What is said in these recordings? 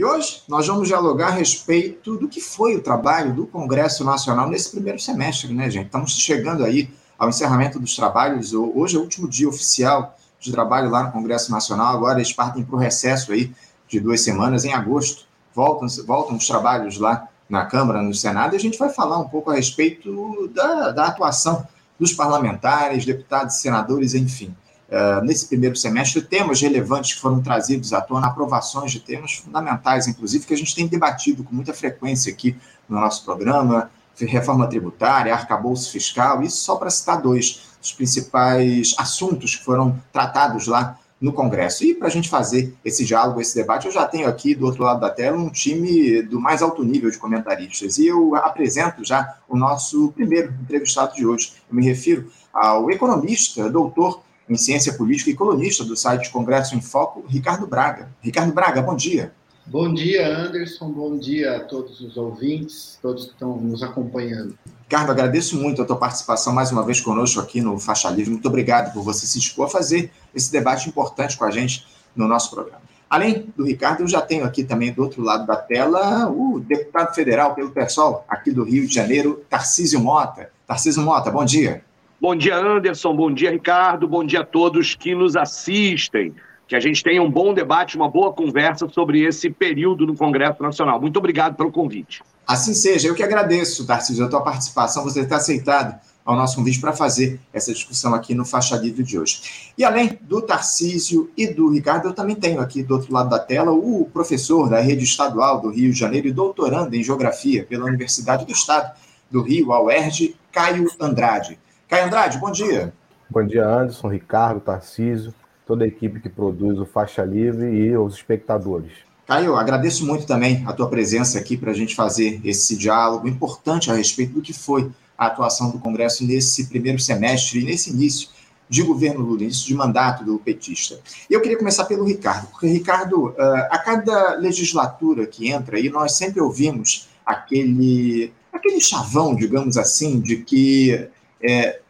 E hoje nós vamos dialogar a respeito do que foi o trabalho do Congresso Nacional nesse primeiro semestre, né, gente? Estamos chegando aí ao encerramento dos trabalhos. Hoje é o último dia oficial de trabalho lá no Congresso Nacional. Agora eles partem para o recesso aí de duas semanas. Em agosto voltam, voltam os trabalhos lá na Câmara, no Senado, e a gente vai falar um pouco a respeito da, da atuação dos parlamentares, deputados, senadores, enfim. Uh, nesse primeiro semestre, temas relevantes que foram trazidos à tona, aprovações de temas fundamentais, inclusive, que a gente tem debatido com muita frequência aqui no nosso programa, reforma tributária, arcabouço fiscal, isso só para citar dois dos principais assuntos que foram tratados lá no Congresso. E para a gente fazer esse diálogo, esse debate, eu já tenho aqui do outro lado da tela um time do mais alto nível de comentaristas. E eu apresento já o nosso primeiro entrevistado de hoje. Eu me refiro ao economista, doutor em ciência política e colunista do site Congresso em Foco, Ricardo Braga. Ricardo Braga, bom dia. Bom dia, Anderson. Bom dia a todos os ouvintes, todos que estão nos acompanhando. Ricardo, agradeço muito a tua participação mais uma vez conosco aqui no Faixa Livre. Muito obrigado por você se dispor a fazer esse debate importante com a gente no nosso programa. Além do Ricardo, eu já tenho aqui também do outro lado da tela o deputado federal pelo PSOL, aqui do Rio de Janeiro, Tarcísio Mota. Tarcísio Mota, bom dia. Bom dia, Anderson. Bom dia, Ricardo. Bom dia a todos que nos assistem. Que a gente tenha um bom debate, uma boa conversa sobre esse período no Congresso Nacional. Muito obrigado pelo convite. Assim seja. Eu que agradeço, Tarcísio, a tua participação, você ter aceitado ao nosso convite para fazer essa discussão aqui no Faixa Livre de hoje. E além do Tarcísio e do Ricardo, eu também tenho aqui do outro lado da tela o professor da Rede Estadual do Rio de Janeiro e doutorando em Geografia pela Universidade do Estado do Rio, a UERJ, Caio Andrade. Caio Andrade, bom dia. Bom dia, Anderson, Ricardo, Tarcísio, toda a equipe que produz o Faixa Livre e os espectadores. Caio, agradeço muito também a tua presença aqui para a gente fazer esse diálogo importante a respeito do que foi a atuação do Congresso nesse primeiro semestre e nesse início de governo Lula, início de mandato do petista. Eu queria começar pelo Ricardo, porque, Ricardo, ah, a cada legislatura que entra aí, nós sempre ouvimos aquele, aquele chavão, digamos assim, de que é,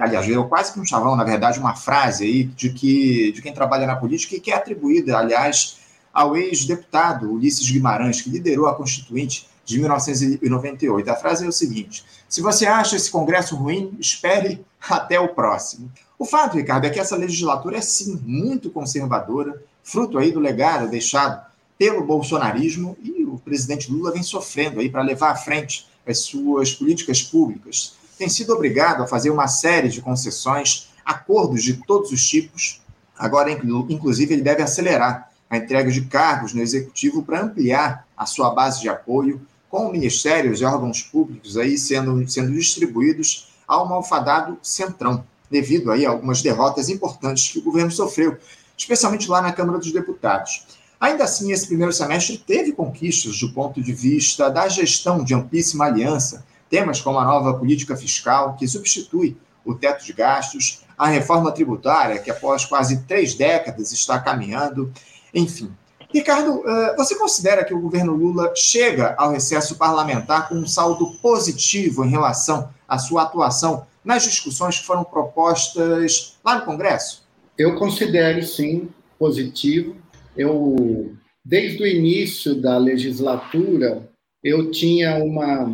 aliás, virou quase que um chavão, na verdade, uma frase aí de que de quem trabalha na política e que é atribuída, aliás, ao ex-deputado Ulisses Guimarães, que liderou a Constituinte de 1998. A frase é o seguinte: se você acha esse Congresso ruim, espere até o próximo. O fato, Ricardo, é que essa legislatura é sim muito conservadora, fruto aí do legado deixado pelo bolsonarismo e o presidente Lula vem sofrendo aí para levar à frente as suas políticas públicas tem sido obrigado a fazer uma série de concessões, acordos de todos os tipos. Agora, inclusive, ele deve acelerar a entrega de cargos no executivo para ampliar a sua base de apoio, com ministérios e órgãos públicos aí sendo, sendo distribuídos ao malfadado Centrão, devido aí a algumas derrotas importantes que o governo sofreu, especialmente lá na Câmara dos Deputados. Ainda assim, esse primeiro semestre teve conquistas do ponto de vista da gestão de amplíssima aliança, Temas como a nova política fiscal, que substitui o teto de gastos, a reforma tributária, que após quase três décadas está caminhando, enfim. Ricardo, eh, você considera que o governo Lula chega ao recesso parlamentar com um saldo positivo em relação à sua atuação nas discussões que foram propostas lá no Congresso? Eu considero sim positivo. Eu, desde o início da legislatura, eu tinha uma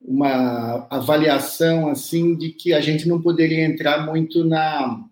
uma avaliação assim de que a gente não poderia entrar muito na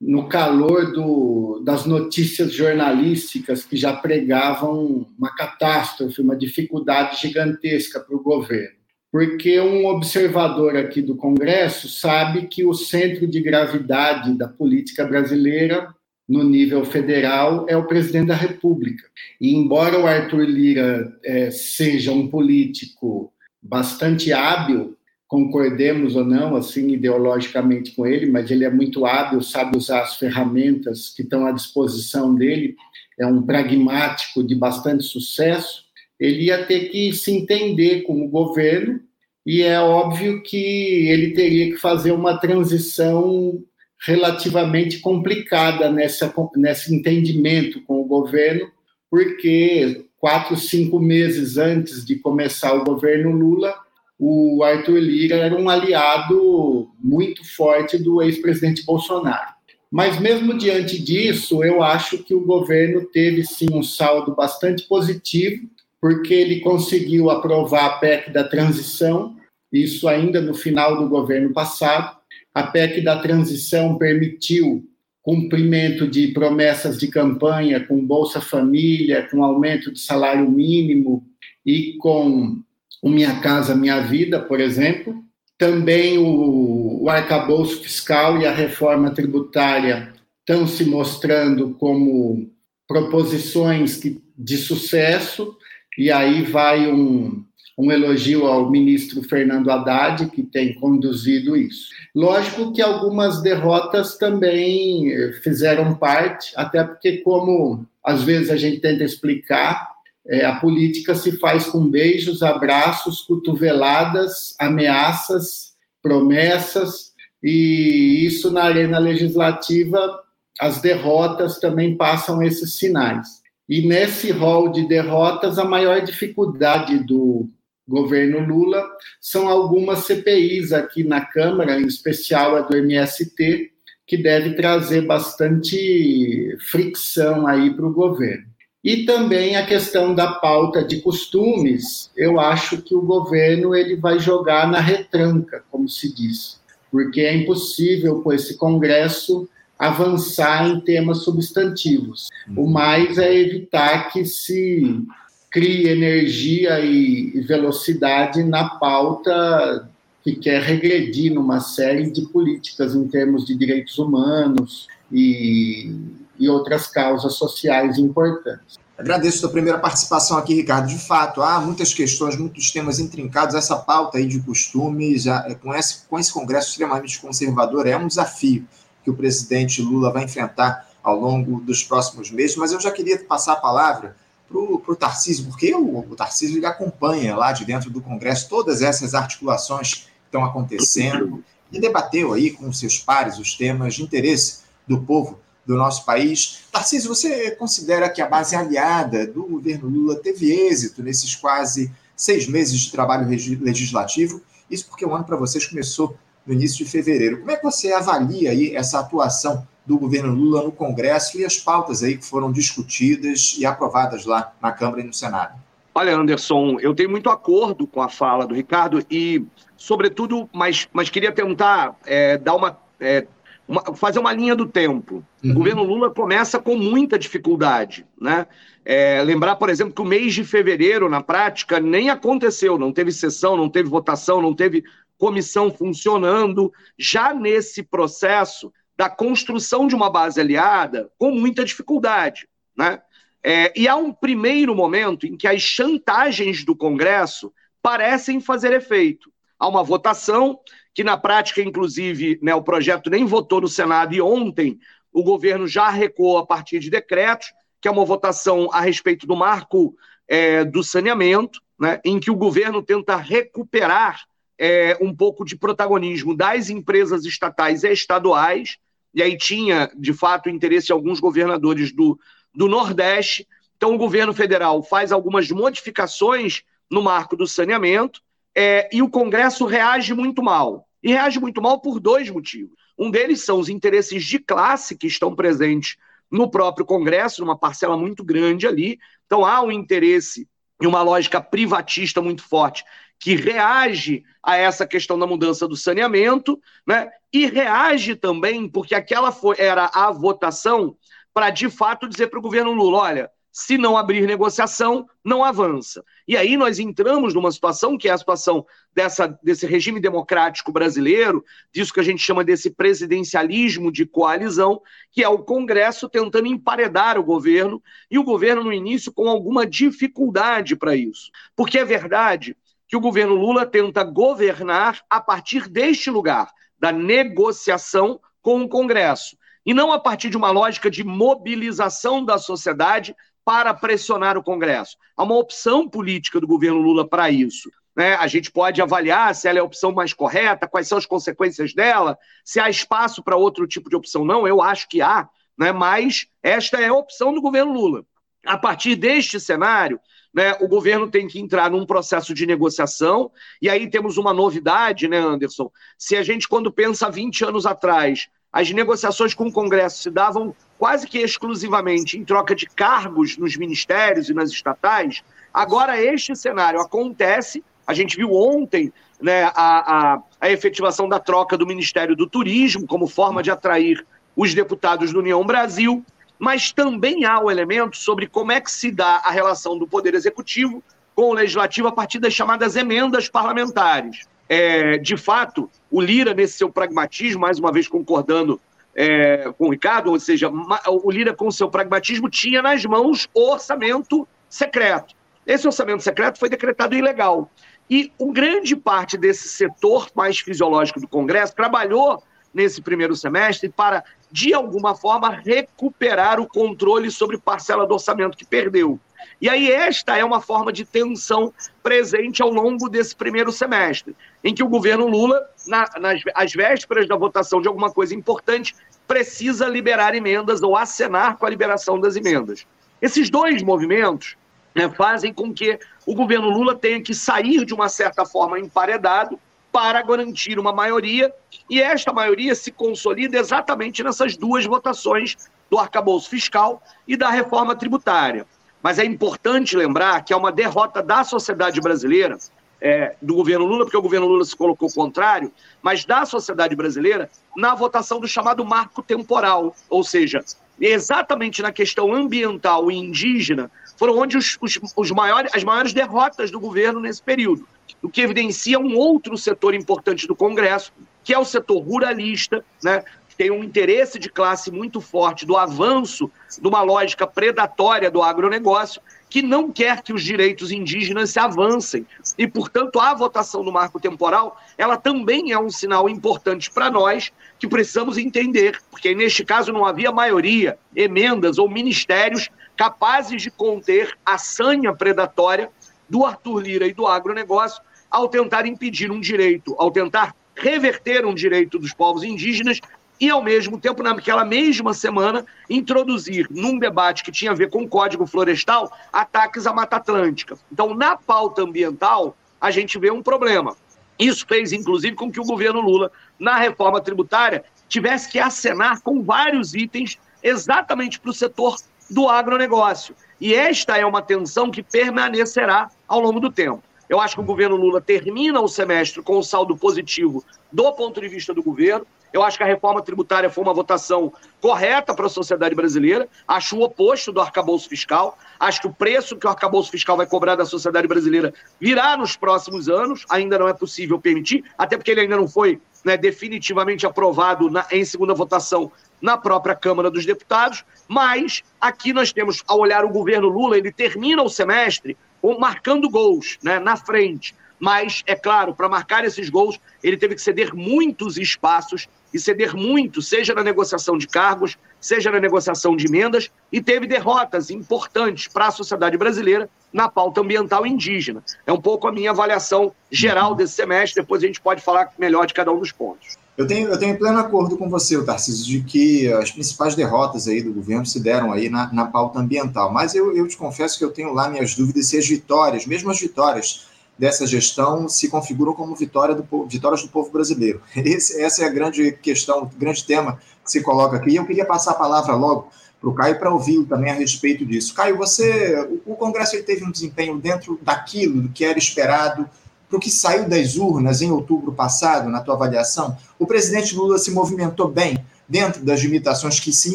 no calor do, das notícias jornalísticas que já pregavam uma catástrofe, uma dificuldade gigantesca para o governo. Porque um observador aqui do Congresso sabe que o centro de gravidade da política brasileira no nível federal é o presidente da República. E embora o Arthur Lira é, seja um político bastante hábil, concordemos ou não, assim, ideologicamente com ele, mas ele é muito hábil, sabe usar as ferramentas que estão à disposição dele, é um pragmático de bastante sucesso, ele ia ter que se entender com o governo, e é óbvio que ele teria que fazer uma transição relativamente complicada nessa, nesse entendimento com o governo, porque quatro, cinco meses antes de começar o governo Lula, o Arthur Lira era um aliado muito forte do ex-presidente Bolsonaro. Mas, mesmo diante disso, eu acho que o governo teve sim um saldo bastante positivo, porque ele conseguiu aprovar a PEC da transição, isso ainda no final do governo passado. A PEC da transição permitiu cumprimento de promessas de campanha com Bolsa Família, com aumento de salário mínimo e com o Minha Casa Minha Vida, por exemplo. Também o, o arcabouço fiscal e a reforma tributária estão se mostrando como proposições de sucesso, e aí vai um, um elogio ao ministro Fernando Haddad, que tem conduzido isso. Lógico que algumas derrotas também fizeram parte, até porque, como às vezes a gente tenta explicar, é, a política se faz com beijos, abraços, cotoveladas, ameaças, promessas, e isso na arena legislativa, as derrotas também passam esses sinais. E nesse rol de derrotas, a maior dificuldade do governo Lula são algumas CPIs aqui na Câmara, em especial a do MST, que deve trazer bastante fricção aí para o governo. E também a questão da pauta de costumes, eu acho que o governo ele vai jogar na retranca, como se diz, porque é impossível com esse Congresso avançar em temas substantivos. O uhum. mais é evitar que se crie energia e velocidade na pauta que quer regredir numa série de políticas em termos de direitos humanos e e outras causas sociais importantes. Agradeço a sua primeira participação aqui, Ricardo. De fato, há muitas questões, muitos temas intrincados. Essa pauta aí de costumes, é, com esse, com esse Congresso extremamente conservador, é um desafio que o presidente Lula vai enfrentar ao longo dos próximos meses. Mas eu já queria passar a palavra para o Tarcísio, porque o, o Tarcísio acompanha lá de dentro do Congresso todas essas articulações que estão acontecendo e debateu aí com seus pares os temas de interesse do povo do nosso país. Tarcísio, você considera que a base aliada do governo Lula teve êxito nesses quase seis meses de trabalho legislativo? Isso porque o ano para vocês começou no início de fevereiro. Como é que você avalia aí essa atuação do governo Lula no Congresso e as pautas aí que foram discutidas e aprovadas lá na Câmara e no Senado? Olha, Anderson, eu tenho muito acordo com a fala do Ricardo e, sobretudo, mas, mas queria tentar é, dar uma é, uma, fazer uma linha do tempo. Uhum. O governo Lula começa com muita dificuldade. Né? É, lembrar, por exemplo, que o mês de fevereiro, na prática, nem aconteceu, não teve sessão, não teve votação, não teve comissão funcionando, já nesse processo da construção de uma base aliada com muita dificuldade. Né? É, e há um primeiro momento em que as chantagens do Congresso parecem fazer efeito. Há uma votação que na prática, inclusive, né, o projeto nem votou no Senado e ontem o governo já recuou a partir de decretos, que é uma votação a respeito do marco é, do saneamento, né, em que o governo tenta recuperar é, um pouco de protagonismo das empresas estatais e estaduais, e aí tinha, de fato, interesse de alguns governadores do, do Nordeste. Então, o governo federal faz algumas modificações no marco do saneamento, é, e o Congresso reage muito mal. E reage muito mal por dois motivos. Um deles são os interesses de classe que estão presentes no próprio Congresso, numa parcela muito grande ali. Então há um interesse e uma lógica privatista muito forte que reage a essa questão da mudança do saneamento, né? E reage também porque aquela foi, era a votação para de fato dizer para o governo Lula, olha, se não abrir negociação, não avança. E aí nós entramos numa situação que é a situação dessa, desse regime democrático brasileiro, disso que a gente chama desse presidencialismo de coalizão, que é o Congresso tentando emparedar o governo, e o governo, no início, com alguma dificuldade para isso. Porque é verdade que o governo Lula tenta governar a partir deste lugar, da negociação com o Congresso e não a partir de uma lógica de mobilização da sociedade para pressionar o Congresso. Há uma opção política do governo Lula para isso. Né? A gente pode avaliar se ela é a opção mais correta, quais são as consequências dela, se há espaço para outro tipo de opção. Não, eu acho que há, né? mas esta é a opção do governo Lula. A partir deste cenário, né, o governo tem que entrar num processo de negociação, e aí temos uma novidade, né, Anderson? Se a gente, quando pensa 20 anos atrás, as negociações com o Congresso se davam quase que exclusivamente em troca de cargos nos ministérios e nas estatais, agora este cenário acontece. A gente viu ontem né, a, a, a efetivação da troca do Ministério do Turismo como forma de atrair os deputados do União Brasil, mas também há o elemento sobre como é que se dá a relação do Poder Executivo com o Legislativo a partir das chamadas emendas parlamentares. É, de fato, o Lira, nesse seu pragmatismo, mais uma vez concordando é, com o Ricardo, ou seja, o Lira, com seu pragmatismo, tinha nas mãos o orçamento secreto. Esse orçamento secreto foi decretado ilegal. E uma grande parte desse setor mais fisiológico do Congresso trabalhou nesse primeiro semestre para, de alguma forma, recuperar o controle sobre parcela do orçamento que perdeu. E aí, esta é uma forma de tensão presente ao longo desse primeiro semestre, em que o governo Lula, na, nas às vésperas da votação de alguma coisa importante, precisa liberar emendas ou acenar com a liberação das emendas. Esses dois movimentos né, fazem com que o governo Lula tenha que sair de uma certa forma emparedado para garantir uma maioria, e esta maioria se consolida exatamente nessas duas votações do arcabouço fiscal e da reforma tributária. Mas é importante lembrar que é uma derrota da sociedade brasileira, é, do governo Lula, porque o governo Lula se colocou contrário, mas da sociedade brasileira na votação do chamado marco temporal, ou seja, exatamente na questão ambiental e indígena, foram onde os, os, os maiores, as maiores derrotas do governo nesse período, o que evidencia um outro setor importante do Congresso, que é o setor ruralista, né, tem um interesse de classe muito forte do avanço de uma lógica predatória do agronegócio, que não quer que os direitos indígenas se avancem. E, portanto, a votação do marco temporal, ela também é um sinal importante para nós, que precisamos entender, porque neste caso não havia maioria, emendas ou ministérios capazes de conter a sanha predatória do Arthur Lira e do agronegócio ao tentar impedir um direito, ao tentar reverter um direito dos povos indígenas e, ao mesmo tempo, naquela mesma semana, introduzir num debate que tinha a ver com o Código Florestal ataques à Mata Atlântica. Então, na pauta ambiental, a gente vê um problema. Isso fez, inclusive, com que o governo Lula, na reforma tributária, tivesse que acenar com vários itens exatamente para o setor do agronegócio. E esta é uma tensão que permanecerá ao longo do tempo. Eu acho que o governo Lula termina o semestre com um saldo positivo do ponto de vista do governo. Eu acho que a reforma tributária foi uma votação correta para a sociedade brasileira. Acho o oposto do arcabouço fiscal. Acho que o preço que o arcabouço fiscal vai cobrar da sociedade brasileira virá nos próximos anos. Ainda não é possível permitir, até porque ele ainda não foi né, definitivamente aprovado na, em segunda votação na própria Câmara dos Deputados. Mas aqui nós temos, ao olhar o governo Lula, ele termina o semestre marcando gols né, na frente. Mas, é claro, para marcar esses gols, ele teve que ceder muitos espaços e ceder muito, seja na negociação de cargos, seja na negociação de emendas, e teve derrotas importantes para a sociedade brasileira na pauta ambiental indígena. É um pouco a minha avaliação geral desse semestre, depois a gente pode falar melhor de cada um dos pontos. Eu tenho, eu tenho pleno acordo com você, Tarcísio, de que as principais derrotas aí do governo se deram aí na, na pauta ambiental. Mas eu, eu te confesso que eu tenho lá minhas dúvidas se as vitórias, mesmo as vitórias dessa gestão, se configuram como vitória do, vitórias do povo brasileiro. Esse, essa é a grande questão, o grande tema que se coloca aqui. E eu queria passar a palavra logo para o Caio para ouvi-lo também a respeito disso. Caio, você, o, o Congresso teve um desempenho dentro daquilo que era esperado para o que saiu das urnas em outubro passado, na tua avaliação, o presidente Lula se movimentou bem dentro das limitações que se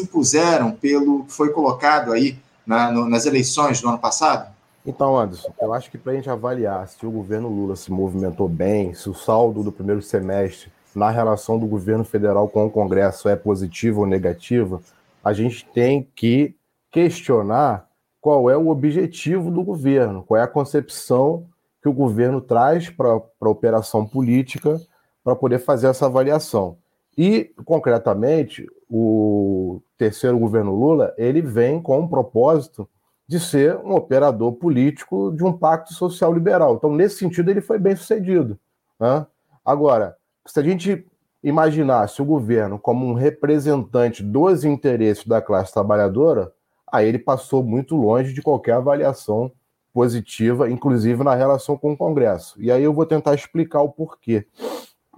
impuseram pelo que foi colocado aí na, no, nas eleições do ano passado? Então, Anderson, eu acho que para a gente avaliar se o governo Lula se movimentou bem, se o saldo do primeiro semestre na relação do governo federal com o Congresso é positivo ou negativo, a gente tem que questionar qual é o objetivo do governo, qual é a concepção que o governo traz para a operação política para poder fazer essa avaliação. E, concretamente, o terceiro governo Lula, ele vem com um propósito de ser um operador político de um pacto social liberal. Então, nesse sentido, ele foi bem sucedido. Né? Agora, se a gente imaginasse o governo como um representante dos interesses da classe trabalhadora, aí ele passou muito longe de qualquer avaliação positiva, inclusive na relação com o Congresso. E aí eu vou tentar explicar o porquê.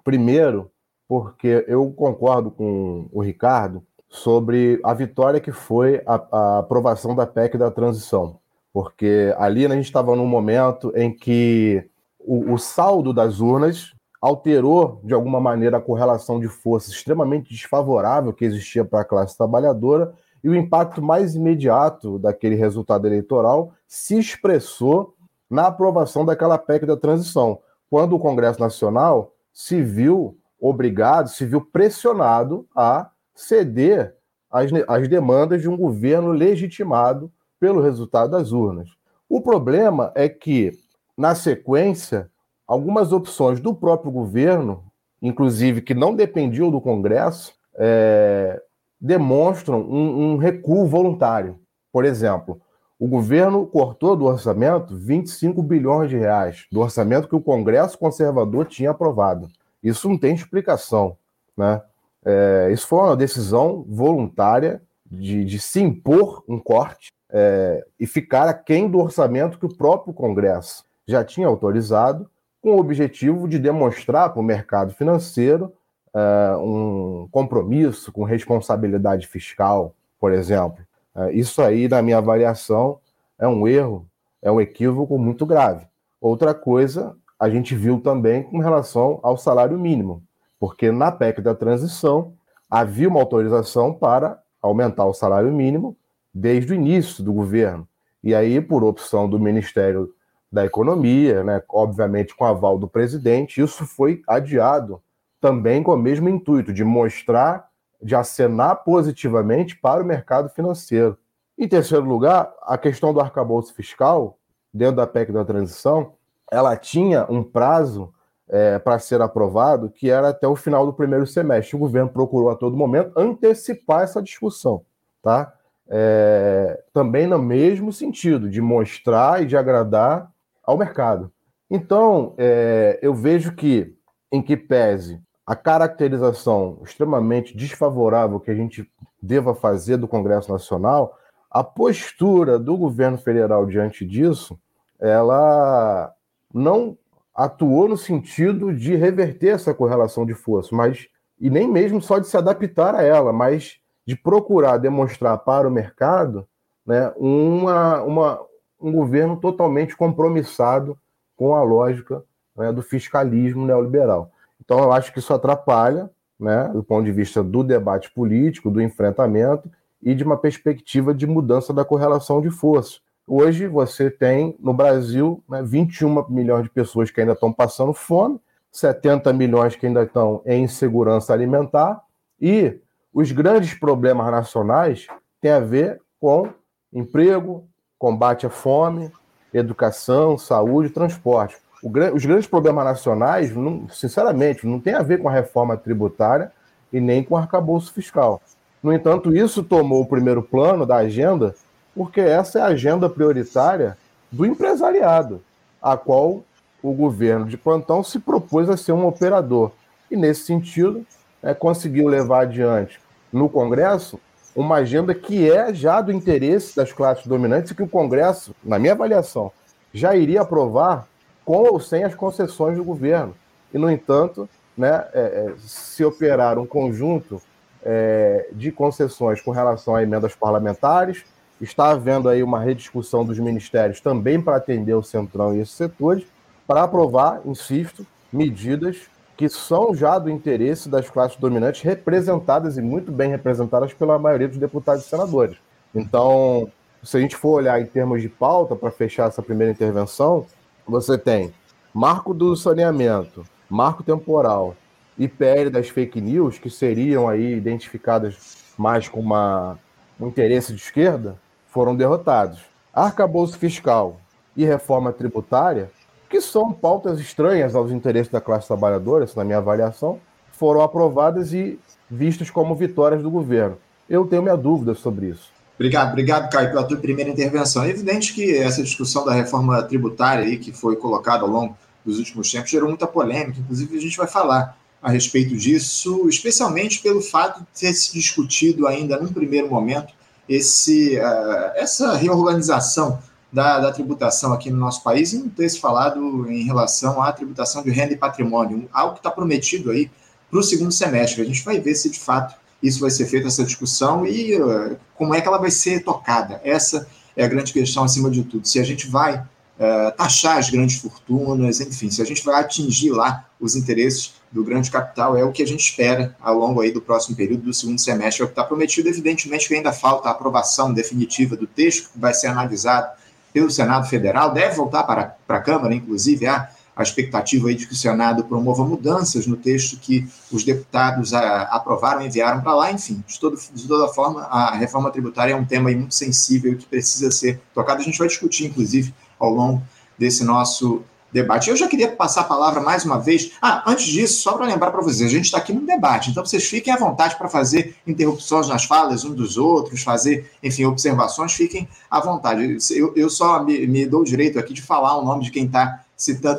Primeiro, porque eu concordo com o Ricardo sobre a vitória que foi a, a aprovação da PEC da transição, porque ali a gente estava num momento em que o, o saldo das urnas alterou de alguma maneira a correlação de forças extremamente desfavorável que existia para a classe trabalhadora e o impacto mais imediato daquele resultado eleitoral se expressou na aprovação daquela PEC da transição, quando o Congresso Nacional se viu obrigado, se viu pressionado a ceder às, às demandas de um governo legitimado pelo resultado das urnas. O problema é que, na sequência, algumas opções do próprio governo, inclusive que não dependiam do Congresso, é, demonstram um, um recuo voluntário. Por exemplo, o governo cortou do orçamento 25 bilhões de reais, do orçamento que o Congresso conservador tinha aprovado. Isso não tem explicação. Né? É, isso foi uma decisão voluntária de, de se impor um corte é, e ficar aquém do orçamento que o próprio Congresso já tinha autorizado, com o objetivo de demonstrar para o mercado financeiro é, um compromisso com responsabilidade fiscal, por exemplo. É, isso aí, na minha avaliação, é um erro, é um equívoco muito grave. Outra coisa a gente viu também com relação ao salário mínimo, porque na PEC da transição havia uma autorização para aumentar o salário mínimo desde o início do governo. E aí, por opção do Ministério da Economia, né, obviamente com aval do presidente, isso foi adiado também com o mesmo intuito de mostrar, de acenar positivamente para o mercado financeiro. Em terceiro lugar, a questão do arcabouço fiscal, dentro da PEC da transição, ela tinha um prazo é, para ser aprovado que era até o final do primeiro semestre. O governo procurou a todo momento antecipar essa discussão, tá? É, também no mesmo sentido, de mostrar e de agradar ao mercado. Então, é, eu vejo que, em que pese a caracterização extremamente desfavorável que a gente deva fazer do Congresso Nacional, a postura do governo federal diante disso, ela não atuou no sentido de reverter essa correlação de força, mas e nem mesmo só de se adaptar a ela, mas de procurar demonstrar para o mercado né, uma, uma, um governo totalmente compromissado com a lógica né, do fiscalismo neoliberal. Então, eu acho que isso atrapalha, né, do ponto de vista do debate político, do enfrentamento e de uma perspectiva de mudança da correlação de força. Hoje você tem no Brasil né, 21 milhões de pessoas que ainda estão passando fome, 70 milhões que ainda estão em insegurança alimentar, e os grandes problemas nacionais têm a ver com emprego, combate à fome, educação, saúde, transporte. O, os grandes problemas nacionais, não, sinceramente, não tem a ver com a reforma tributária e nem com o arcabouço fiscal. No entanto, isso tomou o primeiro plano da agenda porque essa é a agenda prioritária do empresariado, a qual o governo de plantão se propôs a ser um operador. E, nesse sentido, é, conseguiu levar adiante no Congresso uma agenda que é já do interesse das classes dominantes e que o Congresso, na minha avaliação, já iria aprovar com ou sem as concessões do governo. E, no entanto, né, é, é, se operar um conjunto é, de concessões com relação a emendas parlamentares, Está havendo aí uma rediscussão dos ministérios também para atender o Centrão e esses setores, para aprovar, insisto, medidas que são já do interesse das classes dominantes, representadas e muito bem representadas pela maioria dos deputados e senadores. Então, se a gente for olhar em termos de pauta, para fechar essa primeira intervenção, você tem marco do saneamento, marco temporal e PL das fake news, que seriam aí identificadas mais com uma, um interesse de esquerda, foram derrotados. Arcabouço fiscal e reforma tributária, que são pautas estranhas aos interesses da classe trabalhadora, na minha avaliação, foram aprovadas e vistas como vitórias do governo. Eu tenho minha dúvida sobre isso. Obrigado, obrigado, Caio, pela tua primeira intervenção. É evidente que essa discussão da reforma tributária aí, que foi colocada ao longo dos últimos tempos, gerou muita polêmica, inclusive a gente vai falar a respeito disso, especialmente pelo fato de ter se discutido ainda num primeiro momento esse, uh, essa reorganização da, da, tributação aqui no nosso país e não ter se falado em relação à tributação de renda e patrimônio, algo que está prometido aí para no segundo semestre. A gente vai ver se de fato isso vai ser feito, essa discussão, e uh, como é que ela vai ser tocada. Essa é a grande questão acima de tudo. Se a gente vai uh, taxar as grandes fortunas, enfim, se a gente vai atingir lá os interesses do grande capital, é o que a gente espera ao longo aí do próximo período do segundo semestre. É o que está prometido, evidentemente que ainda falta a aprovação definitiva do texto, que vai ser analisado pelo Senado Federal, deve voltar para, para a Câmara, inclusive, há a expectativa de que o Senado promova mudanças no texto que os deputados a, ah, aprovaram enviaram para lá. Enfim, de, todo, de toda forma, a reforma tributária é um tema muito sensível que precisa ser tocado. A gente vai discutir, inclusive, ao longo desse nosso debate. Eu já queria passar a palavra mais uma vez. Ah, antes disso, só para lembrar para vocês, a gente está aqui num debate, então vocês fiquem à vontade para fazer interrupções nas falas um dos outros, fazer, enfim, observações, fiquem à vontade. Eu, eu só me, me dou o direito aqui de falar o nome de quem está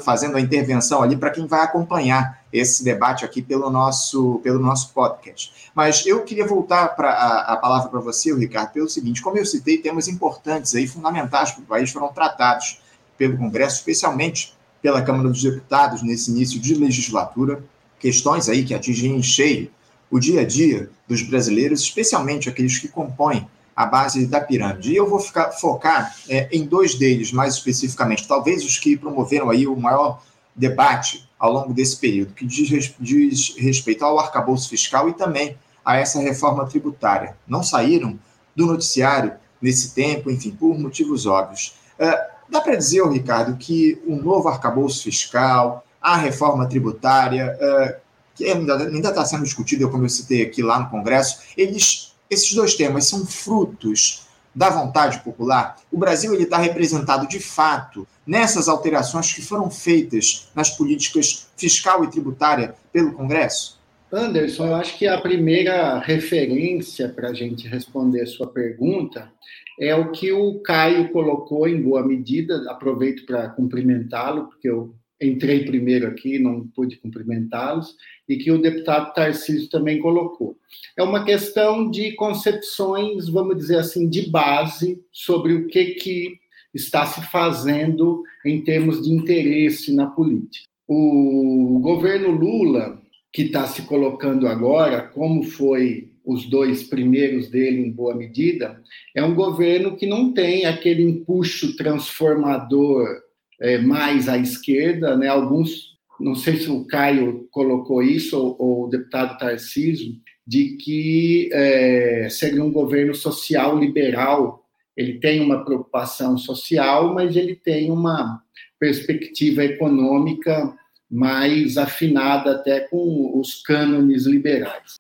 fazendo a intervenção ali para quem vai acompanhar esse debate aqui pelo nosso, pelo nosso podcast. Mas eu queria voltar para a, a, palavra para você, Ricardo, pelo seguinte: como eu citei, temas importantes aí, fundamentais para o país, foram tratados pelo Congresso, especialmente pela Câmara dos Deputados nesse início de legislatura, questões aí que atingem em cheio o dia a dia dos brasileiros, especialmente aqueles que compõem a base da pirâmide. E eu vou ficar, focar é, em dois deles, mais especificamente, talvez os que promoveram aí o maior debate ao longo desse período, que diz, diz respeito ao arcabouço fiscal e também a essa reforma tributária. Não saíram do noticiário nesse tempo, enfim, por motivos óbvios. É, dá para dizer, Ricardo, que o novo arcabouço fiscal, a reforma tributária, é, que ainda está sendo discutida, como eu citei aqui lá no Congresso, eles esses dois temas são frutos da vontade popular? O Brasil está representado de fato nessas alterações que foram feitas nas políticas fiscal e tributária pelo Congresso? Anderson, eu acho que a primeira referência para a gente responder sua pergunta é o que o Caio colocou em boa medida. Aproveito para cumprimentá-lo, porque eu entrei primeiro aqui, não pude cumprimentá-los, e que o deputado Tarcísio também colocou. É uma questão de concepções, vamos dizer assim, de base sobre o que, que está se fazendo em termos de interesse na política. O governo Lula, que está se colocando agora, como foi os dois primeiros dele em boa medida, é um governo que não tem aquele empuxo transformador é, mais à esquerda, né? Alguns, não sei se o Caio colocou isso ou, ou o deputado Tarcísio, de que é, seria um governo social liberal. Ele tem uma preocupação social, mas ele tem uma perspectiva econômica mais afinada até com os cânones liberais.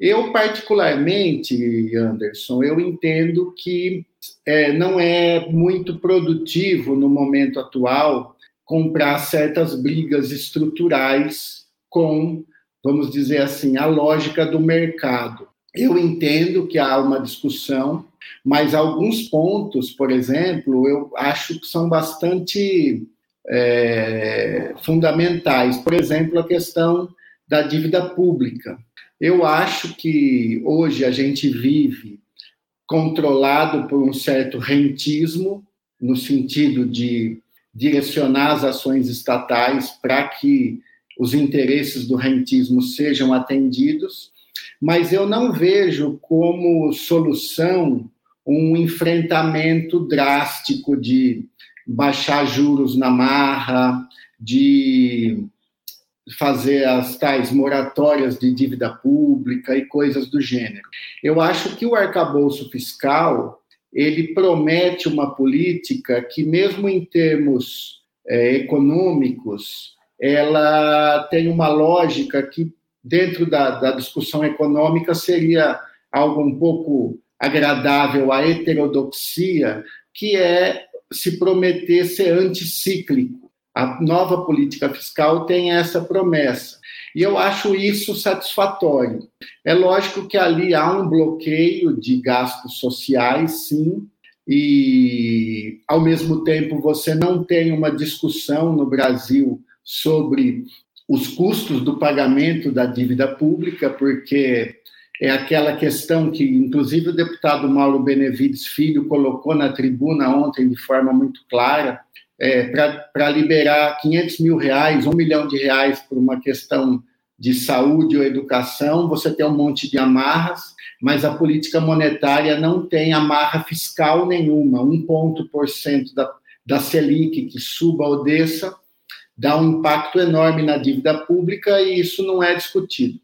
Eu, particularmente, Anderson, eu entendo que é, não é muito produtivo no momento atual comprar certas brigas estruturais com, vamos dizer assim, a lógica do mercado. Eu entendo que há uma discussão, mas alguns pontos, por exemplo, eu acho que são bastante é, fundamentais. Por exemplo, a questão da dívida pública. Eu acho que hoje a gente vive controlado por um certo rentismo, no sentido de direcionar as ações estatais para que os interesses do rentismo sejam atendidos, mas eu não vejo como solução um enfrentamento drástico de baixar juros na marra, de fazer as tais moratórias de dívida pública e coisas do gênero. Eu acho que o arcabouço fiscal ele promete uma política que, mesmo em termos é, econômicos, ela tem uma lógica que, dentro da, da discussão econômica, seria algo um pouco agradável à heterodoxia, que é se prometer ser anticíclico a nova política fiscal tem essa promessa. E eu acho isso satisfatório. É lógico que ali há um bloqueio de gastos sociais, sim, e ao mesmo tempo você não tem uma discussão no Brasil sobre os custos do pagamento da dívida pública, porque é aquela questão que, inclusive, o deputado Mauro Benevides Filho colocou na tribuna ontem de forma muito clara é, para liberar 500 mil reais, um milhão de reais por uma questão de saúde ou educação, você tem um monte de amarras, mas a política monetária não tem amarra fiscal nenhuma. Um ponto por cento da, da Selic que suba ou desça dá um impacto enorme na dívida pública e isso não é discutido.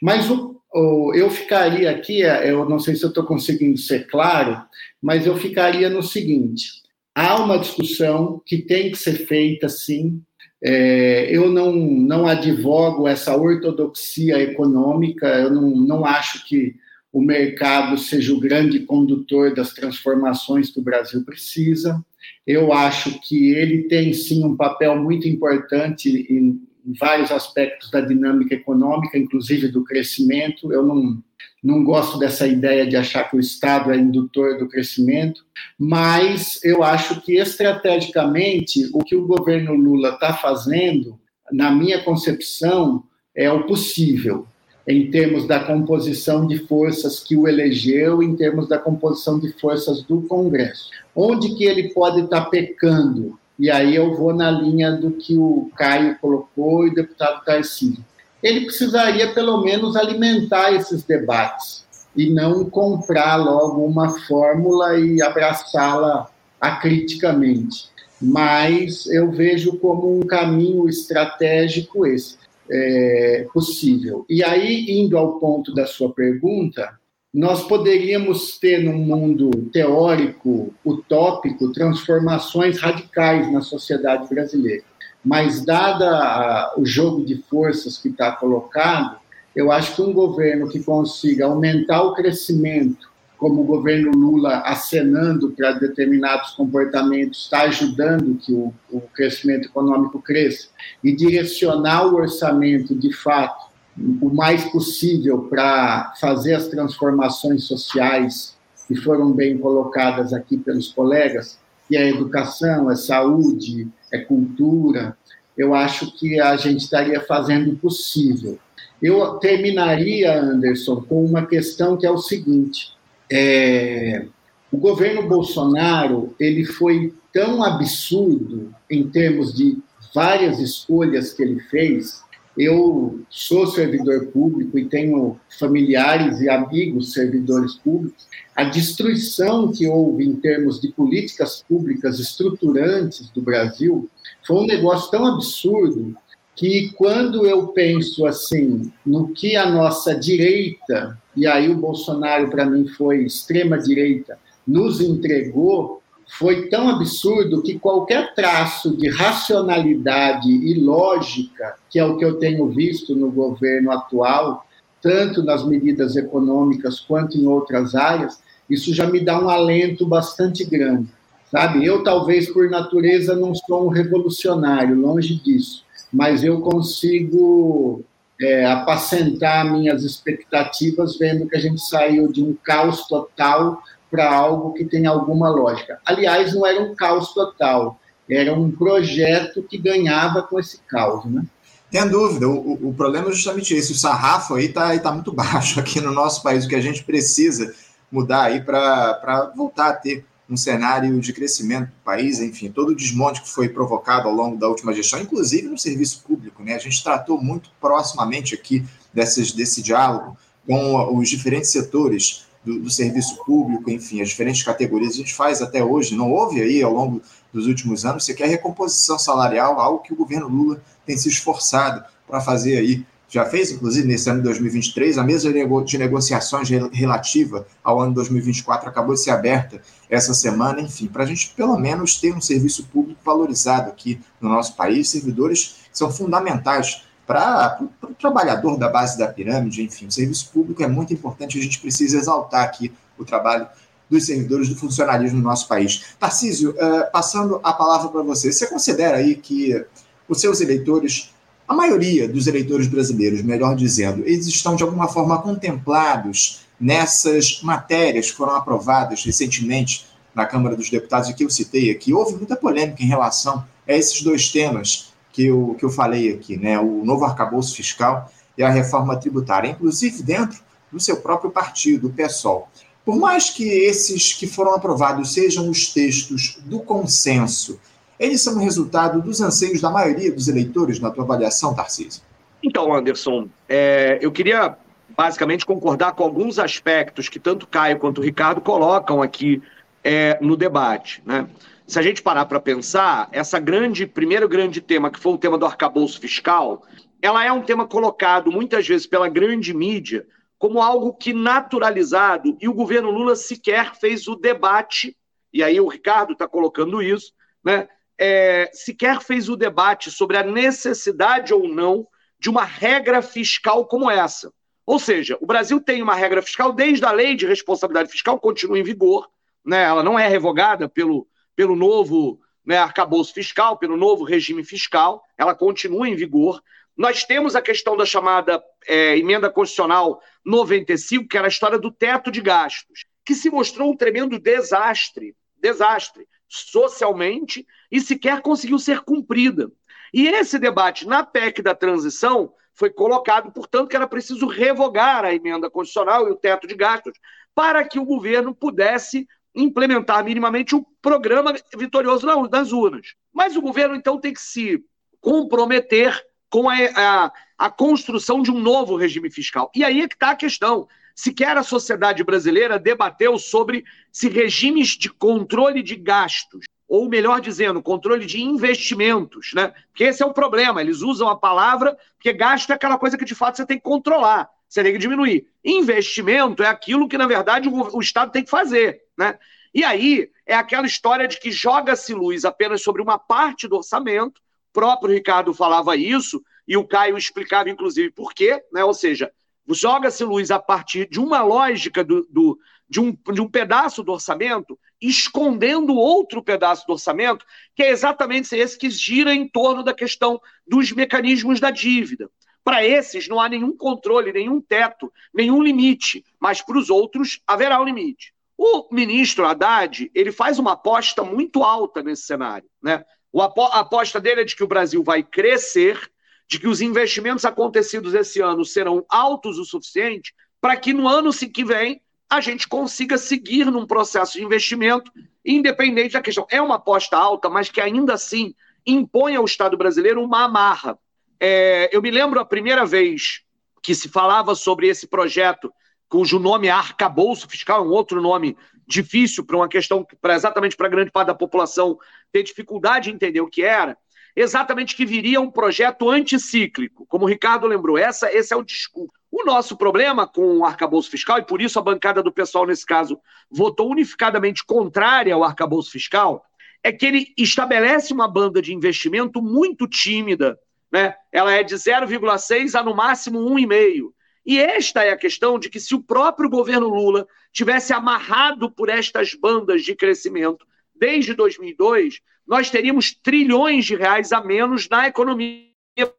Mas o, o, eu ficaria aqui, eu não sei se eu estou conseguindo ser claro, mas eu ficaria no seguinte: há uma discussão que tem que ser feita, sim, é, eu não, não advogo essa ortodoxia econômica, eu não, não acho que o mercado seja o grande condutor das transformações que o Brasil precisa. Eu acho que ele tem sim um papel muito importante em, em vários aspectos da dinâmica econômica, inclusive do crescimento. Eu não, não gosto dessa ideia de achar que o Estado é indutor do crescimento, mas eu acho que estrategicamente o que o governo Lula está fazendo, na minha concepção, é o possível em termos da composição de forças que o elegeu, em termos da composição de forças do Congresso. Onde que ele pode estar tá pecando? E aí eu vou na linha do que o Caio colocou e o deputado Tarcísio ele precisaria pelo menos alimentar esses debates e não comprar logo uma fórmula e abraçá-la acriticamente. Mas eu vejo como um caminho estratégico esse é, possível. E aí, indo ao ponto da sua pergunta, nós poderíamos ter num mundo teórico, utópico, transformações radicais na sociedade brasileira. Mas dada o jogo de forças que está colocado, eu acho que um governo que consiga aumentar o crescimento, como o governo Lula acenando para determinados comportamentos, está ajudando que o, o crescimento econômico cresça, e direcionar o orçamento de fato o mais possível para fazer as transformações sociais que foram bem colocadas aqui pelos colegas, que é educação, é saúde, é cultura, eu acho que a gente estaria fazendo o possível. Eu terminaria, Anderson, com uma questão que é o seguinte: é, o governo Bolsonaro ele foi tão absurdo em termos de várias escolhas que ele fez. Eu sou servidor público e tenho familiares e amigos servidores públicos. A destruição que houve em termos de políticas públicas estruturantes do Brasil foi um negócio tão absurdo que quando eu penso assim no que a nossa direita, e aí o Bolsonaro para mim foi extrema direita, nos entregou, foi tão absurdo que qualquer traço de racionalidade e lógica, que é o que eu tenho visto no governo atual, tanto nas medidas econômicas quanto em outras áreas, isso já me dá um alento bastante grande sabe? Eu talvez por natureza não sou um revolucionário, longe disso, mas eu consigo é, apacentar minhas expectativas vendo que a gente saiu de um caos total para algo que tem alguma lógica. Aliás, não era um caos total, era um projeto que ganhava com esse caos, né? Tem dúvida, o, o, problema é justamente esse, o sarrafo aí está tá muito baixo aqui no nosso país, o que a gente precisa mudar aí para voltar a ter um cenário de crescimento do país, enfim, todo o desmonte que foi provocado ao longo da última gestão, inclusive no serviço público. Né? A gente tratou muito proximamente aqui desses, desse diálogo com os diferentes setores do, do, serviço público, enfim, as diferentes categorias. A gente faz até hoje, não houve aí ao longo dos últimos anos sequer recomposição salarial, algo que o governo Lula tem se esforçado para fazer aí já fez, inclusive, nesse ano de 2023, a mesa de negociações relativa ao ano 2024 acabou de ser aberta essa semana, enfim, para a gente pelo menos ter um serviço público valorizado aqui no nosso país, servidores são fundamentais para o trabalhador da base da pirâmide, enfim, o serviço público é muito importante, a gente precisa exaltar aqui o trabalho dos servidores do funcionalismo no nosso país. Tarcísio, uh, passando a palavra para você, você considera aí que os seus eleitores a maioria dos eleitores brasileiros, melhor dizendo, eles estão de alguma forma contemplados nessas matérias que foram aprovadas recentemente na Câmara dos Deputados e que eu citei aqui. Houve muita polêmica em relação a esses dois temas que eu, que eu falei aqui, né? o novo arcabouço fiscal e a reforma tributária, inclusive dentro do seu próprio partido, o PSOL. Por mais que esses que foram aprovados sejam os textos do consenso eles são resultado dos anseios da maioria dos eleitores, na tua avaliação, Tarcísio? Então, Anderson, é, eu queria basicamente concordar com alguns aspectos que tanto Caio quanto o Ricardo colocam aqui é, no debate. Né? Se a gente parar para pensar, essa grande, primeiro grande tema, que foi o tema do arcabouço fiscal, ela é um tema colocado muitas vezes pela grande mídia como algo que naturalizado, e o governo Lula sequer fez o debate, e aí o Ricardo está colocando isso, né? É, sequer fez o debate sobre a necessidade ou não de uma regra fiscal como essa. Ou seja, o Brasil tem uma regra fiscal desde a lei de responsabilidade fiscal, continua em vigor, né? ela não é revogada pelo, pelo novo né, arcabouço fiscal, pelo novo regime fiscal, ela continua em vigor. Nós temos a questão da chamada é, emenda constitucional 95, que era a história do teto de gastos, que se mostrou um tremendo desastre, desastre, socialmente, e sequer conseguiu ser cumprida. E esse debate na PEC da transição foi colocado, portanto, que era preciso revogar a emenda constitucional e o teto de gastos para que o governo pudesse implementar minimamente o programa vitorioso nas urnas. Mas o governo, então, tem que se comprometer com a, a, a construção de um novo regime fiscal. E aí é que está a questão. Sequer a sociedade brasileira debateu sobre se regimes de controle de gastos, ou melhor dizendo, controle de investimentos, né? Porque esse é o problema. Eles usam a palavra, porque gasto é aquela coisa que de fato você tem que controlar, você tem que diminuir. Investimento é aquilo que, na verdade, o, o Estado tem que fazer, né? E aí é aquela história de que joga-se luz apenas sobre uma parte do orçamento, próprio Ricardo falava isso, e o Caio explicava, inclusive, por quê, né? ou seja, joga-se luz a partir de uma lógica do, do, de, um, de um pedaço do orçamento, escondendo outro pedaço do orçamento, que é exatamente esse que gira em torno da questão dos mecanismos da dívida. Para esses não há nenhum controle, nenhum teto, nenhum limite, mas para os outros haverá um limite. O ministro Haddad ele faz uma aposta muito alta nesse cenário. Né? A aposta dele é de que o Brasil vai crescer, de que os investimentos acontecidos esse ano serão altos o suficiente para que no ano que vem a gente consiga seguir num processo de investimento, independente da questão. É uma aposta alta, mas que ainda assim impõe ao Estado brasileiro uma amarra. É, eu me lembro a primeira vez que se falava sobre esse projeto, cujo nome é arcabouço fiscal, é um outro nome difícil para uma questão, para exatamente para grande parte da população ter dificuldade de entender o que era, exatamente que viria um projeto anticíclico, como o Ricardo lembrou, essa, esse é o discurso. O nosso problema com o arcabouço fiscal, e por isso a bancada do pessoal, nesse caso, votou unificadamente contrária ao arcabouço fiscal, é que ele estabelece uma banda de investimento muito tímida. Né? Ela é de 0,6 a no máximo 1,5. E esta é a questão de que se o próprio governo Lula tivesse amarrado por estas bandas de crescimento desde 2002, nós teríamos trilhões de reais a menos na economia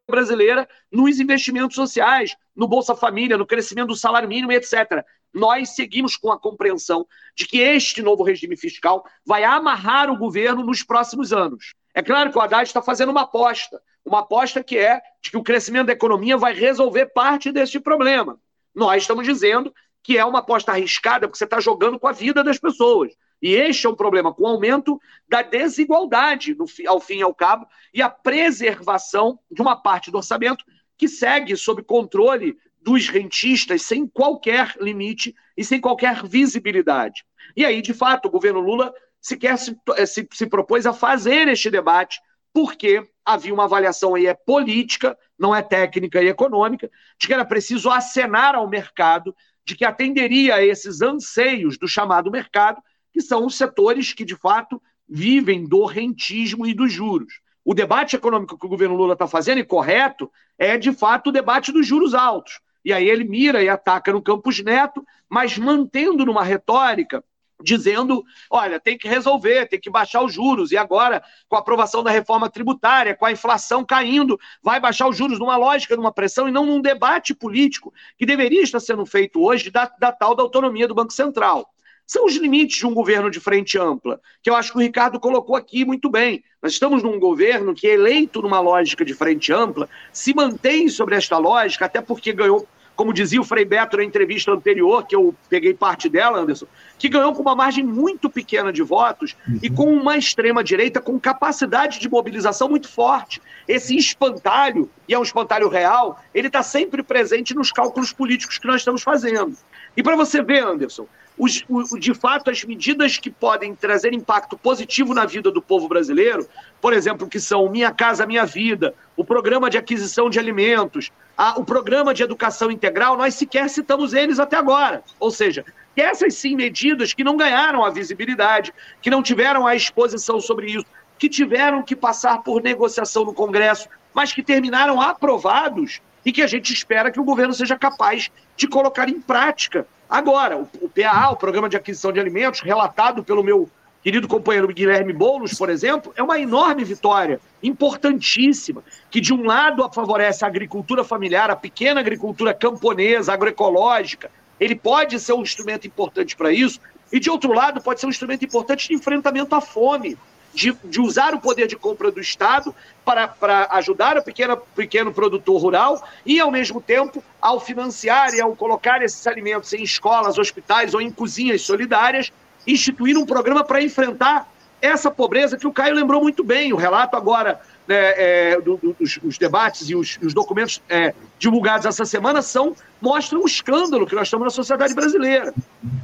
brasileira nos investimentos sociais, no Bolsa Família, no crescimento do salário mínimo, etc. Nós seguimos com a compreensão de que este novo regime fiscal vai amarrar o governo nos próximos anos. É claro que o Haddad está fazendo uma aposta, uma aposta que é de que o crescimento da economia vai resolver parte deste problema. Nós estamos dizendo que é uma aposta arriscada, porque você está jogando com a vida das pessoas. E este é um problema com o aumento da desigualdade, no, ao fim e ao cabo, e a preservação de uma parte do orçamento que segue sob controle dos rentistas sem qualquer limite e sem qualquer visibilidade. E aí, de fato, o governo Lula sequer se, eh, se, se propôs a fazer este debate, porque havia uma avaliação aí é política, não é técnica e econômica, de que era preciso acenar ao mercado, de que atenderia a esses anseios do chamado mercado, que são os setores que, de fato, vivem do rentismo e dos juros. O debate econômico que o governo Lula está fazendo, e correto, é, de fato, o debate dos juros altos. E aí ele mira e ataca no Campos Neto, mas mantendo numa retórica dizendo: olha, tem que resolver, tem que baixar os juros. E agora, com a aprovação da reforma tributária, com a inflação caindo, vai baixar os juros numa lógica, numa pressão e não num debate político que deveria estar sendo feito hoje da, da tal da autonomia do Banco Central. São os limites de um governo de frente ampla, que eu acho que o Ricardo colocou aqui muito bem. Nós estamos num governo que, eleito numa lógica de frente ampla, se mantém sobre esta lógica, até porque ganhou como dizia o Frei Beto na entrevista anterior, que eu peguei parte dela, Anderson, que ganhou com uma margem muito pequena de votos uhum. e com uma extrema-direita com capacidade de mobilização muito forte. Esse espantalho, e é um espantalho real, ele está sempre presente nos cálculos políticos que nós estamos fazendo. E para você ver, Anderson, os, o, de fato, as medidas que podem trazer impacto positivo na vida do povo brasileiro, por exemplo, que são Minha Casa Minha Vida, o programa de aquisição de alimentos, a, o programa de educação integral, nós sequer citamos eles até agora. Ou seja, essas sim medidas que não ganharam a visibilidade, que não tiveram a exposição sobre isso, que tiveram que passar por negociação no Congresso, mas que terminaram aprovados e que a gente espera que o governo seja capaz de colocar em prática Agora, o, o PAA, o Programa de Aquisição de Alimentos, relatado pelo meu querido companheiro Guilherme Boulos, por exemplo, é uma enorme vitória, importantíssima, que de um lado favorece a agricultura familiar, a pequena agricultura camponesa, agroecológica, ele pode ser um instrumento importante para isso, e de outro lado pode ser um instrumento importante de enfrentamento à fome, de, de usar o poder de compra do Estado para, para ajudar o pequeno, pequeno produtor rural e, ao mesmo tempo, ao financiar e ao colocar esses alimentos em escolas, hospitais ou em cozinhas solidárias, instituir um programa para enfrentar essa pobreza que o Caio lembrou muito bem. O relato agora né, é, do, do, dos os debates e os, os documentos é, divulgados essa semana são mostram o escândalo que nós estamos na sociedade brasileira.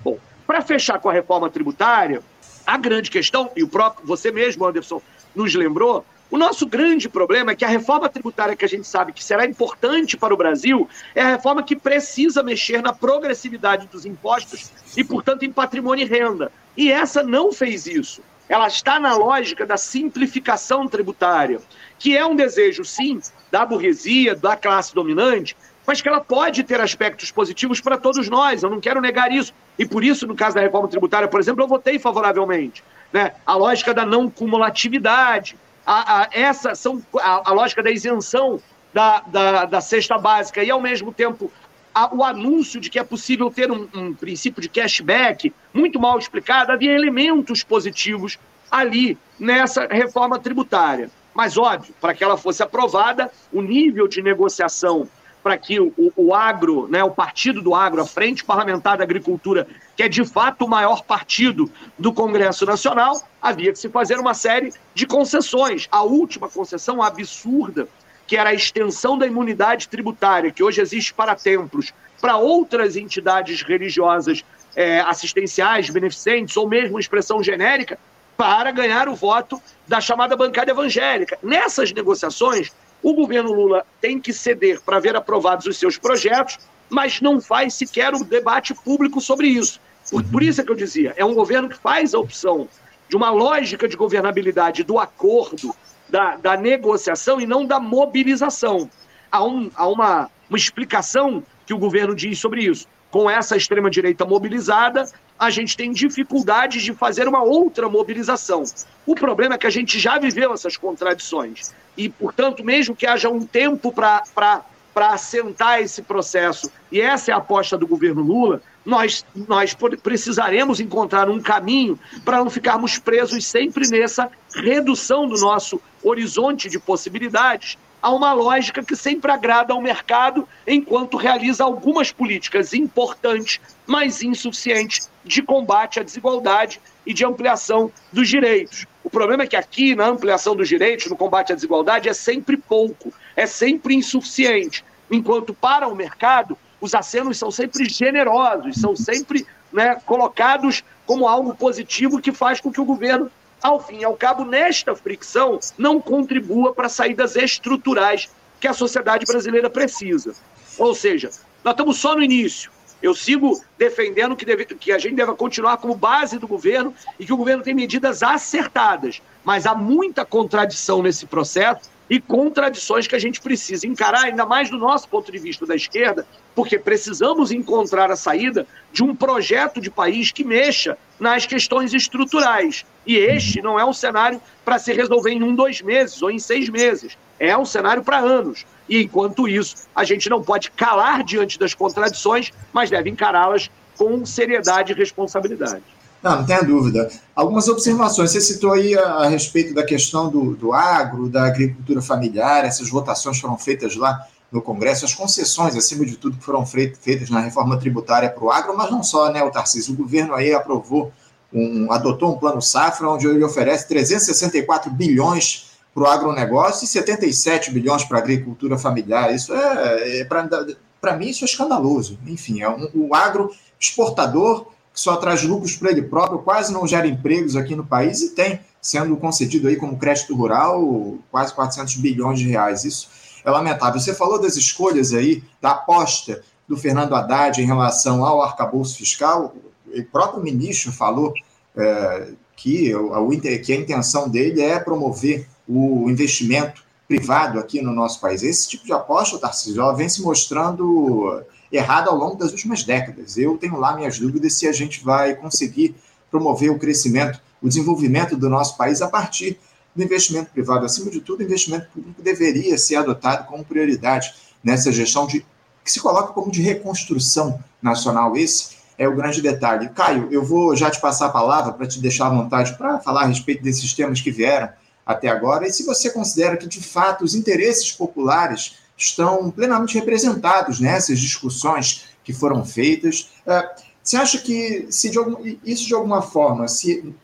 Bom, para fechar com a reforma tributária, a grande questão, e o próprio você mesmo, Anderson, nos lembrou, o nosso grande problema é que a reforma tributária que a gente sabe que será importante para o Brasil é a reforma que precisa mexer na progressividade dos impostos e, portanto, em patrimônio e renda. E essa não fez isso. Ela está na lógica da simplificação tributária, que é um desejo, sim, da burguesia, da classe dominante, mas que ela pode ter aspectos positivos para todos nós. Eu não quero negar isso. E por isso, no caso da reforma tributária, por exemplo, eu votei favoravelmente. Né? A lógica da não cumulatividade, a, a essa são a, a, lógica da isenção da, da, da, cesta básica e, ao mesmo tempo, a, o anúncio de que é possível ter um, um princípio de cashback muito mal explicado. Havia elementos positivos ali nessa reforma tributária. Mas, óbvio, para que ela fosse aprovada, o nível de negociação para que o, o, agro, né, o partido do agro, a Frente Parlamentar da Agricultura, que é de fato o maior partido do Congresso Nacional, havia que se fazer uma série de concessões. A última concessão absurda, que era a extensão da imunidade tributária, que hoje existe para templos, para outras entidades religiosas é, assistenciais, beneficentes, ou mesmo expressão genérica, para ganhar o voto da chamada bancada evangélica. Nessas negociações, o governo Lula tem que ceder para ver aprovados os seus projetos, mas não faz sequer um debate público sobre isso. Por, por isso é que eu dizia, é um governo que faz a opção de uma lógica de governabilidade do acordo, da, da negociação e não da mobilização. Há, um, há uma, uma explicação que o governo diz sobre isso. Com essa extrema-direita mobilizada, a gente tem dificuldades de fazer uma outra mobilização. O problema é que a gente já viveu essas contradições. E, portanto, mesmo que haja um tempo para assentar esse processo, e essa é a aposta do governo Lula, nós, nós precisaremos encontrar um caminho para não ficarmos presos sempre nessa redução do nosso horizonte de possibilidades a uma lógica que sempre agrada ao mercado, enquanto realiza algumas políticas importantes, mas insuficientes, de combate à desigualdade e de ampliação dos direitos. O problema é que aqui, na ampliação dos direitos, no combate à desigualdade, é sempre pouco, é sempre insuficiente, enquanto para o mercado, os acenos são sempre generosos, são sempre né, colocados como algo positivo que faz com que o governo ao fim e ao cabo, nesta fricção, não contribua para saídas estruturais que a sociedade brasileira precisa. Ou seja, nós estamos só no início. Eu sigo defendendo que, deve, que a gente deve continuar como base do governo e que o governo tem medidas acertadas. Mas há muita contradição nesse processo e contradições que a gente precisa encarar, ainda mais do nosso ponto de vista da esquerda, porque precisamos encontrar a saída de um projeto de país que mexa nas questões estruturais. E este não é um cenário para se resolver em um, dois meses ou em seis meses. É um cenário para anos. E enquanto isso, a gente não pode calar diante das contradições, mas deve encará-las com seriedade e responsabilidade. Não, não tenha dúvida. Algumas observações. Você citou aí a, a respeito da questão do, do agro, da agricultura familiar, essas votações foram feitas lá no Congresso, as concessões, acima de tudo, que foram feitas na reforma tributária para o agro, mas não só, né, o Tarcísio? O governo aí aprovou, um, adotou um plano safra, onde ele oferece 364 bilhões para o agronegócio e 77 bilhões para a agricultura familiar. Isso é, é para mim, isso é escandaloso. Enfim, é um, o agro exportador que só traz lucros para ele próprio, quase não gera empregos aqui no país e tem sendo concedido aí como crédito rural quase 400 bilhões de reais. Isso é lamentável. Você falou das escolhas aí, da aposta do Fernando Haddad em relação ao arcabouço fiscal. O próprio ministro falou é, que, a, que a intenção dele é promover o investimento privado aqui no nosso país. Esse tipo de aposta, Tarcísio, vem se mostrando errada ao longo das últimas décadas. Eu tenho lá minhas dúvidas se a gente vai conseguir promover o crescimento, o desenvolvimento do nosso país a partir do investimento privado. Acima de tudo, o investimento público deveria ser adotado como prioridade nessa gestão de que se coloca como de reconstrução nacional. Esse é o grande detalhe. Caio, eu vou já te passar a palavra para te deixar à vontade para falar a respeito desses temas que vieram até agora e se você considera que, de fato, os interesses populares estão plenamente representados nessas discussões que foram feitas. É, você acha que se de algum, isso de alguma forma, se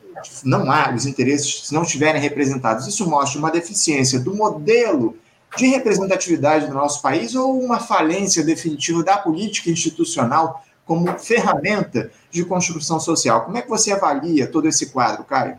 não há os interesses, se não estiverem representados, isso mostra uma deficiência do modelo de representatividade do nosso país ou uma falência definitiva da política institucional como ferramenta de construção social? Como é que você avalia todo esse quadro, Caio?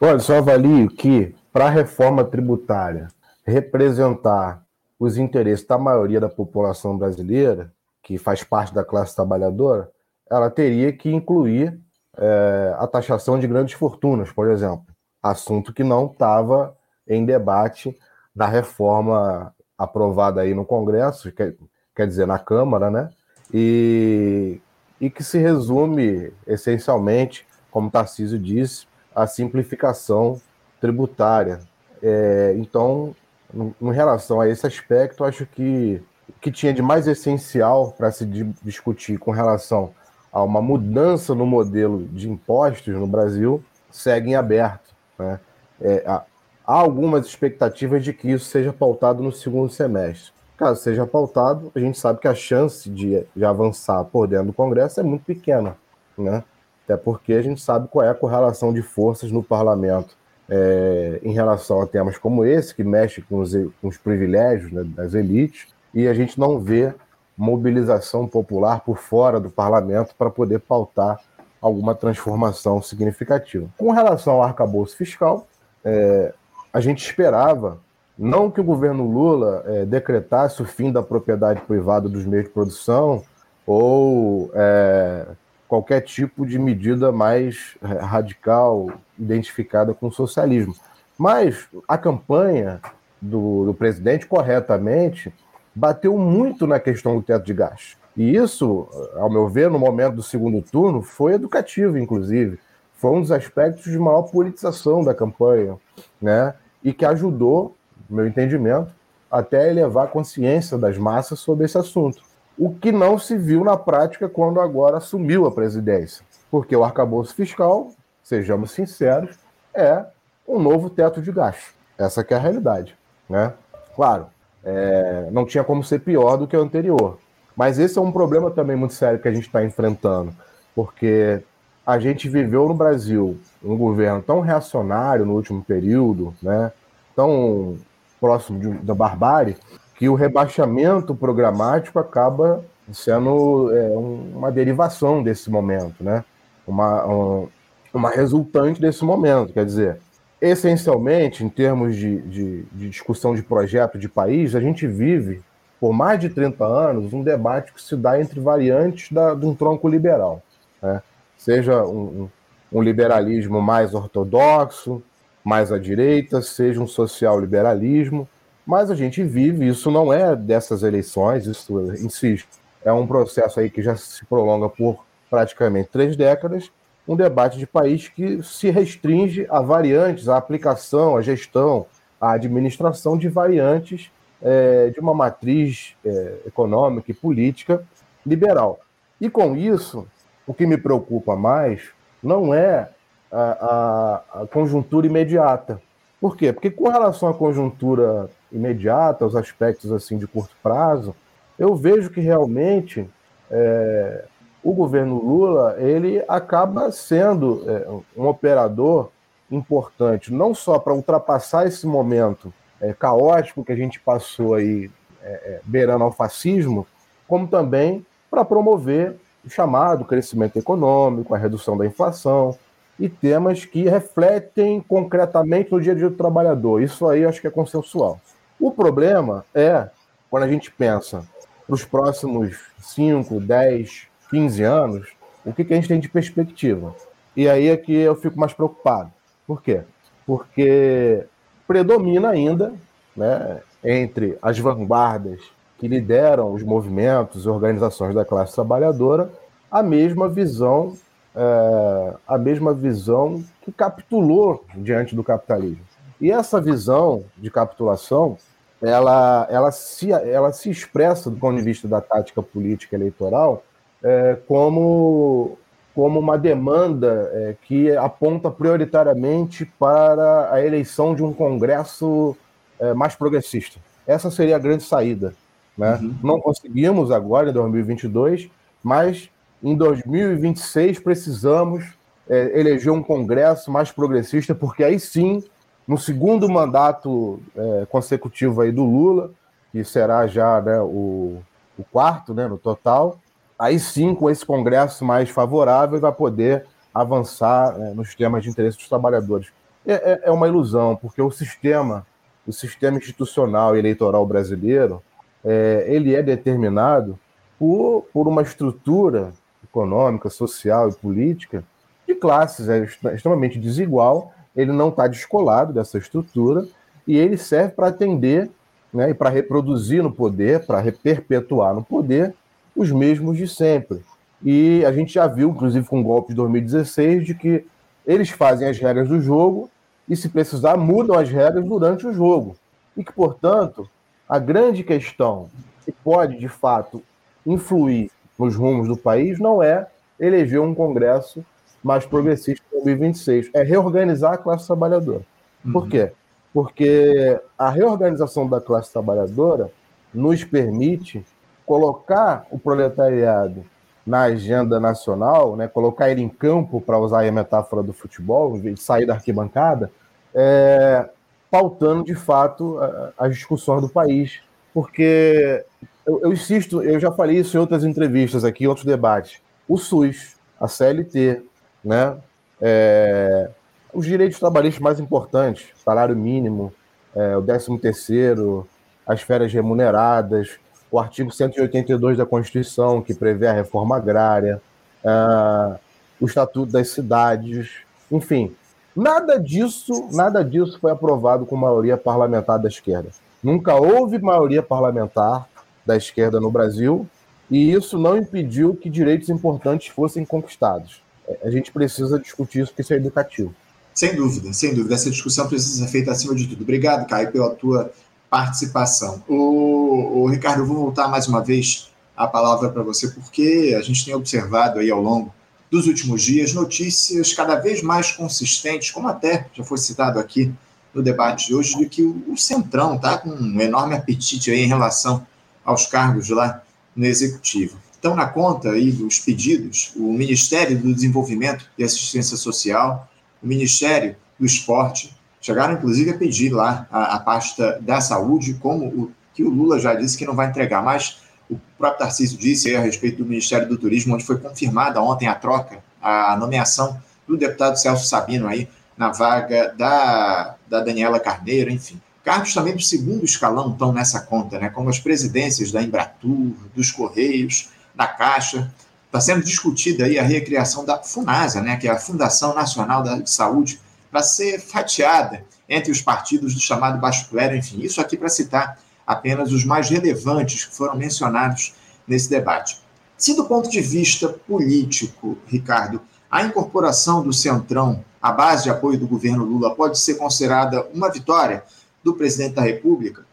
Olha, só avalio que para a reforma tributária representar os interesses da maioria da população brasileira, que faz parte da classe trabalhadora, ela teria que incluir é, a taxação de grandes fortunas, por exemplo, assunto que não estava em debate na reforma aprovada aí no Congresso, quer, quer dizer, na Câmara, né? E, e que se resume essencialmente, como Tarcísio disse, a simplificação tributária. É, então, em relação a esse aspecto, acho que o que tinha de mais essencial para se discutir com relação a uma mudança no modelo de impostos no Brasil segue em aberto. Né? É, há, algumas expectativas de que isso seja pautado no segundo semestre. Caso seja pautado, a gente sabe que a chance de, de avançar por dentro do Congresso é muito pequena, né? Até porque a gente sabe qual é a correlação de forças no parlamento é, em relação a temas como esse, que mexe com os, com os privilégios né, das elites, e a gente não vê mobilização popular por fora do parlamento para poder pautar alguma transformação significativa. Com relação ao arcabouço fiscal, é, a gente esperava não que o governo Lula é, decretasse o fim da propriedade privada dos meios de produção ou é, qualquer tipo de medida mais é, radical identificada com o socialismo. Mas a campanha do, do presidente, corretamente, bateu muito na questão do teto de gastos. E isso, ao meu ver, no momento do segundo turno, foi educativo, inclusive. Foi um dos aspectos de maior politização da campanha, né? E que ajudou, no meu entendimento, até elevar a consciência das massas sobre esse assunto. O que não se viu na prática quando agora assumiu a presidência. Porque o arcabouço fiscal, sejamos sinceros, é um novo teto de gastos. Essa é a realidade. Né? Claro, é, não tinha como ser pior do que o anterior. Mas esse é um problema também muito sério que a gente está enfrentando, porque a gente viveu no Brasil um governo tão reacionário no último período, né, tão próximo de, da barbárie, que o rebaixamento programático acaba sendo é, uma derivação desse momento, né, uma, um, uma resultante desse momento. Quer dizer, essencialmente, em termos de, de, de, discussão de projeto de país, a gente vive, por mais de 30 anos, um debate que se dá entre variantes da, de um tronco liberal. Né? Seja um, um liberalismo mais ortodoxo, mais à direita, seja um social-liberalismo, mas a gente vive, isso não é dessas eleições, isso, insisto, é um processo aí que já se prolonga por praticamente três décadas, um debate de país que se restringe a variantes, a aplicação, a gestão, a administração de variantes é, de uma matriz é, econômica e política liberal. E com isso, o que me preocupa mais não é a, a, a conjuntura imediata. Por quê? Porque com relação à conjuntura imediata, aos aspectos assim de curto prazo, eu vejo que realmente é, o governo Lula ele acaba sendo é, um operador importante, não só para ultrapassar esse momento é, caótico que a gente passou aí é, é, beirando ao fascismo, como também para promover o chamado crescimento econômico, a redução da inflação e temas que refletem concretamente no dia a dia do trabalhador. Isso aí acho que é consensual. O problema é quando a gente pensa para os próximos 5, 10, 15 anos, o que, que a gente tem de perspectiva? E aí é que eu fico mais preocupado. Por quê? Porque predomina ainda, né, entre as vanguardas que lideram os movimentos e organizações da classe trabalhadora, a mesma visão, é, a mesma visão que capitulou diante do capitalismo. E essa visão de capitulação, ela, ela, se, ela se expressa do ponto de vista da tática política eleitoral é, como, como uma demanda é, que aponta prioritariamente para a eleição de um Congresso é, mais progressista. Essa seria a grande saída. Né? Uhum. Não conseguimos agora, em 2022, mas em 2026 precisamos é, eleger um Congresso mais progressista, porque aí sim, no segundo mandato é, consecutivo aí do Lula, que será já né, o, o quarto né, no total, aí sim, com esse Congresso mais favorável, vai poder avançar é, nos temas de interesse dos trabalhadores. É, é, é, uma ilusão, porque o sistema, o sistema institucional e eleitoral brasileiro, é, ele é determinado por, por uma estrutura econômica, social e política de classes, é extremamente desigual, ele não está descolado dessa estrutura e ele serve para atender né, e para reproduzir no poder, para perpetuar no poder os mesmos de sempre. E a gente já viu, inclusive com o golpe de 2016, de que eles fazem as regras do jogo e, se precisar, mudam as regras durante o jogo. E que, portanto, a grande questão que pode, de fato, influir nos rumos do país não é eleger um Congresso mais progressista em 2026, é reorganizar a classe trabalhadora. Uhum. Por quê? Porque a reorganização da classe trabalhadora nos permite colocar o proletariado na agenda nacional, né, colocar ele em campo, para usar a metáfora do futebol, em vez de sair da arquibancada, é, pautando de fato as discussões do país. Porque eu, eu, insisto, eu já falei isso em outras entrevistas aqui, em outros debates. O SUS, a CLT, né, é, os direitos trabalhistas mais importantes, salário mínimo, é, o 13 terceiro, as férias remuneradas, o artigo 182 da Constituição, que prevê a reforma agrária, uh, o Estatuto das Cidades, enfim. Nada disso, nada disso foi aprovado com maioria parlamentar da esquerda. Nunca houve maioria parlamentar da esquerda no Brasil, e isso não impediu que direitos importantes fossem conquistados. A gente precisa discutir isso, porque isso é educativo. Sem dúvida, sem dúvida. Essa discussão precisa ser feita acima de tudo. Obrigado, Caio, pela tua participação. O, o Ricardo, eu vou voltar mais uma vez a palavra para você, porque a gente tem observado aí ao longo dos últimos dias notícias cada vez mais consistentes, como até já foi citado aqui no debate de hoje, de que o, Centrão está com um enorme apetite aí em relação aos cargos lá no Executivo. Então, na conta aí dos pedidos, o Ministério do Desenvolvimento e Assistência Social, o Ministério do Esporte, Chegaram, inclusive, a pedir lá a, a pasta da saúde, como o que o Lula já disse que não vai entregar, mas o próprio Tarcísio disse a respeito do Ministério do Turismo, onde foi confirmada ontem a troca, a nomeação do deputado Celso Sabino aí na vaga da, da Daniela Carneiro, enfim. Cargos também do segundo escalão estão nessa conta, né? como as presidências da Embratur, dos Correios, da Caixa. Está sendo discutida aí a recriação da FUNASA, né? que é a Fundação Nacional da Saúde, para ser fatiada entre os partidos do chamado Baixo Clero, enfim, isso aqui para citar apenas os mais relevantes que foram mencionados nesse debate. Se do ponto de vista político, Ricardo, a incorporação do Centrão à base de apoio do governo Lula pode ser considerada uma vitória do presidente da República,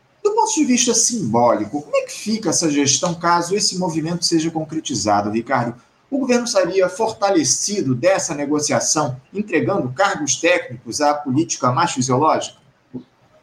ponto de vista simbólico, como é que fica essa gestão caso esse movimento seja concretizado, Ricardo? o governo sairia fortalecido dessa negociação, entregando cargos técnicos à política mais fisiológica?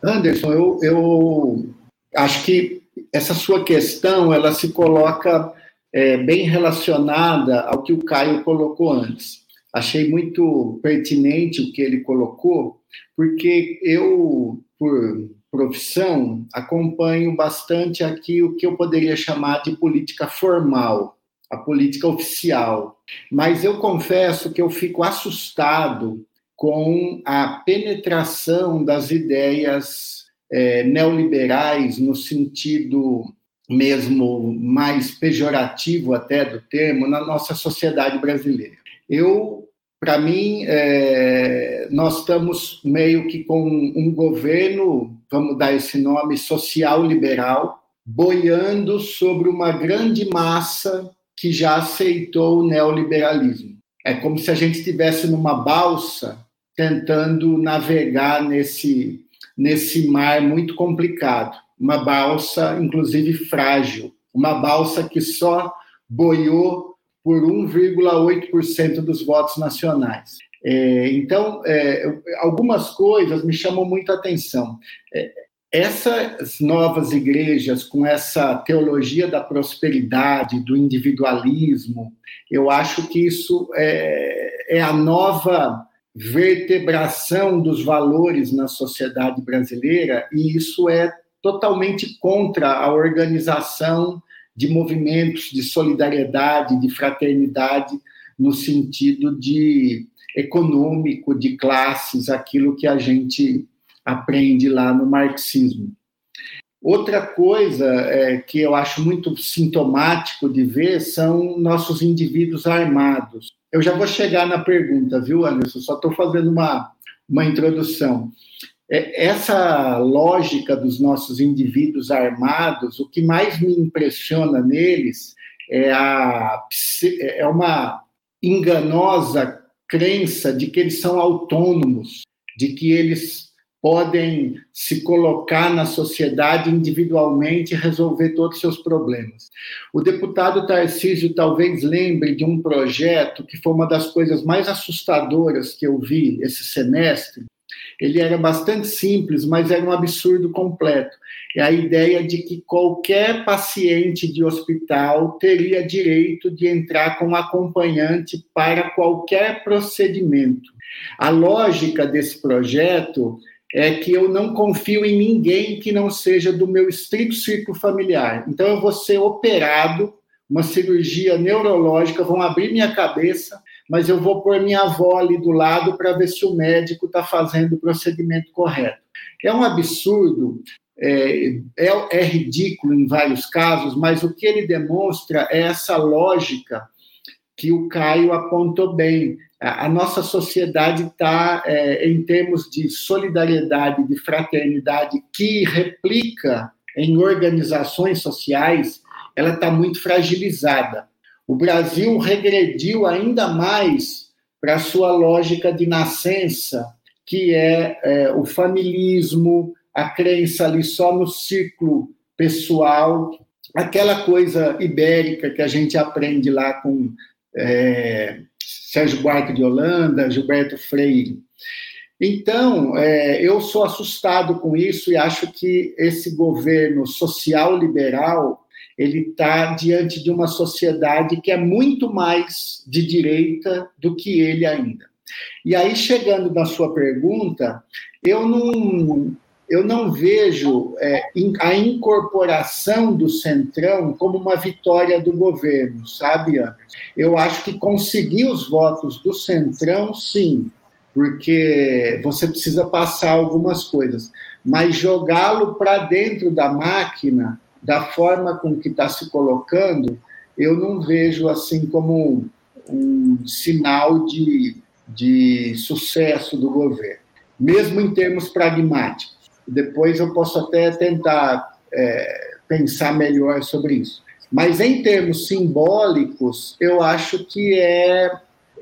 Anderson, eu, eu acho que essa sua questão ela se coloca é, bem relacionada ao que o Caio colocou antes. Achei muito pertinente o que ele colocou, porque eu, por profissão, acompanho bastante aqui o que eu poderia chamar de política formal, a política oficial. Mas eu confesso que eu fico assustado com a penetração das ideias é, neoliberais no sentido mesmo mais pejorativo até do termo na nossa sociedade brasileira. Eu, para mim, é, nós estamos meio que com um governo, vamos dar esse nome, social liberal, boiando sobre uma grande massa que já aceitou o neoliberalismo. É como se a gente estivesse numa balsa tentando navegar nesse, nesse mar muito complicado. Uma balsa, inclusive, frágil. Uma balsa que só boiou por 1,8% dos votos nacionais. É, então, é, algumas coisas me chamam muito a atenção. É, essas novas igrejas, com essa teologia da prosperidade, do individualismo, eu acho que isso é, é a nova vertebração dos valores na sociedade brasileira, e isso é totalmente contra a organização de movimentos de solidariedade, de fraternidade, no sentido de econômico, de classes, aquilo que a gente aprende lá no marxismo. Outra coisa é, que eu acho muito sintomático de ver são nossos indivíduos armados. Eu já vou chegar na pergunta, viu, Anderson? Só estou fazendo uma, uma introdução. É, essa lógica dos nossos indivíduos armados, o que mais me impressiona neles é, a, é uma enganosa crença de que eles são autônomos, de que eles podem se colocar na sociedade individualmente e resolver todos os seus problemas. O deputado Tarcísio talvez lembre de um projeto que foi uma das coisas mais assustadoras que eu vi esse semestre, ele era bastante simples, mas era um absurdo completo. É a ideia de que qualquer paciente de hospital teria direito de entrar com acompanhante para qualquer procedimento. A lógica desse projeto é que eu não confio em ninguém que não seja do meu estrito círculo familiar. Então, eu vou ser operado, uma cirurgia neurológica, vão abrir minha cabeça, mas eu vou pôr minha avó ali do lado para ver se o médico está fazendo o procedimento correto. É um absurdo, é, é, é, ridículo em vários casos, mas o que ele demonstra é essa lógica que o Caio apontou bem. A, nossa sociedade está, é, em termos de solidariedade, de fraternidade, que replica em organizações sociais, ela está muito fragilizada. O Brasil regrediu ainda mais para a sua lógica de nascença, que é, é, o familismo, a crença ali só no ciclo pessoal, aquela coisa ibérica que a gente aprende lá com é, Sérgio Buarque de Holanda, Gilberto Freire. Então, é, eu sou assustado com isso e acho que esse governo social liberal ele está diante de uma sociedade que é muito mais de direita do que ele ainda. E aí, chegando na sua pergunta, eu não, eu não vejo é, a incorporação do Centrão como uma vitória do governo, sabe? Eu acho que conseguir os votos do Centrão, sim, porque você precisa passar algumas coisas, mas jogá-lo para dentro da máquina da forma com que está se colocando, eu não vejo assim como um, um sinal de, de sucesso do governo, mesmo em termos pragmáticos. Depois eu posso até tentar é, pensar melhor sobre isso. Mas em termos simbólicos, eu acho que é,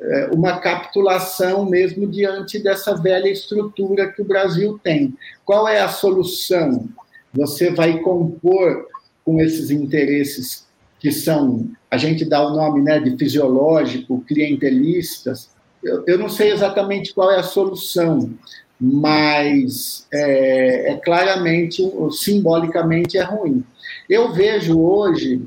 é uma capitulação mesmo diante dessa velha estrutura que o Brasil tem. Qual é a solução? Você vai compor com esses interesses que são, a gente dá o nome né, de fisiológico, clientelistas. Eu, eu não sei exatamente qual é a solução, mas é, é claramente, simbolicamente, é ruim. Eu vejo hoje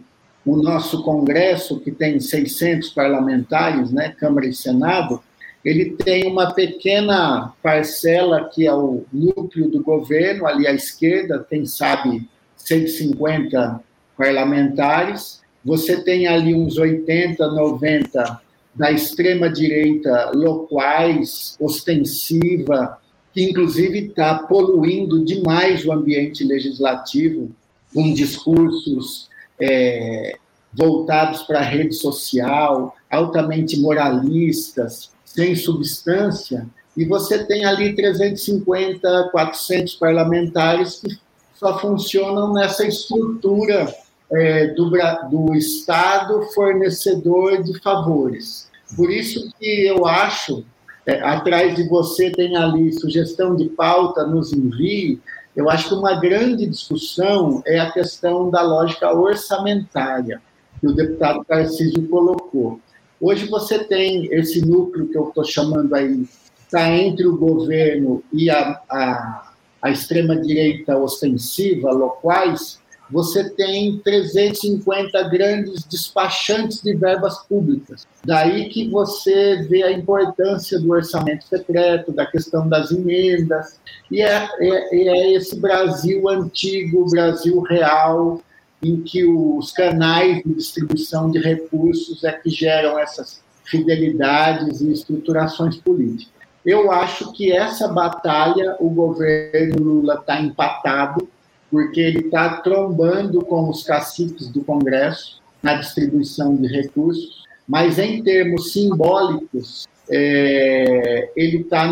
o nosso Congresso, que tem 600 parlamentares, né, Câmara e Senado, ele tem uma pequena parcela que é o núcleo do governo, ali à esquerda, quem sabe 150 parlamentares. Você tem ali uns 80, 90 da extrema-direita loquaz, ostensiva, que inclusive está poluindo demais o ambiente legislativo com discursos é, voltados para a rede social, altamente moralistas, sem substância, e você tem ali 350, 400 parlamentares que só funcionam nessa estrutura é, do, do Estado fornecedor de favores. Por isso que eu acho, é, atrás de você tem ali sugestão de pauta, nos envie, eu acho que uma grande discussão é a questão da lógica orçamentária, que o deputado Tarcísio colocou. Hoje você tem esse núcleo que eu estou chamando aí, está entre o governo e a, a, a extrema-direita ostensiva, locais, você tem 350 grandes despachantes de verbas públicas. Daí que você vê a importância do orçamento secreto, da questão das emendas, e é, é, é esse Brasil antigo, Brasil real, em que os canais de distribuição de recursos é que geram essas fidelidades e estruturações políticas. Eu acho que essa batalha o governo Lula está empatado porque ele está trombando com os caciques do Congresso na distribuição de recursos, mas em termos simbólicos, é, ele está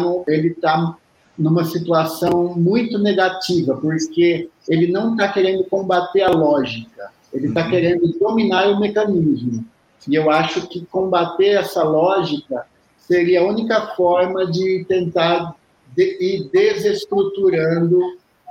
tá numa situação muito negativa, porque ele não está querendo combater a lógica, ele está uhum. querendo dominar o mecanismo. E eu acho que combater essa lógica seria a única forma de tentar de, ir desestruturando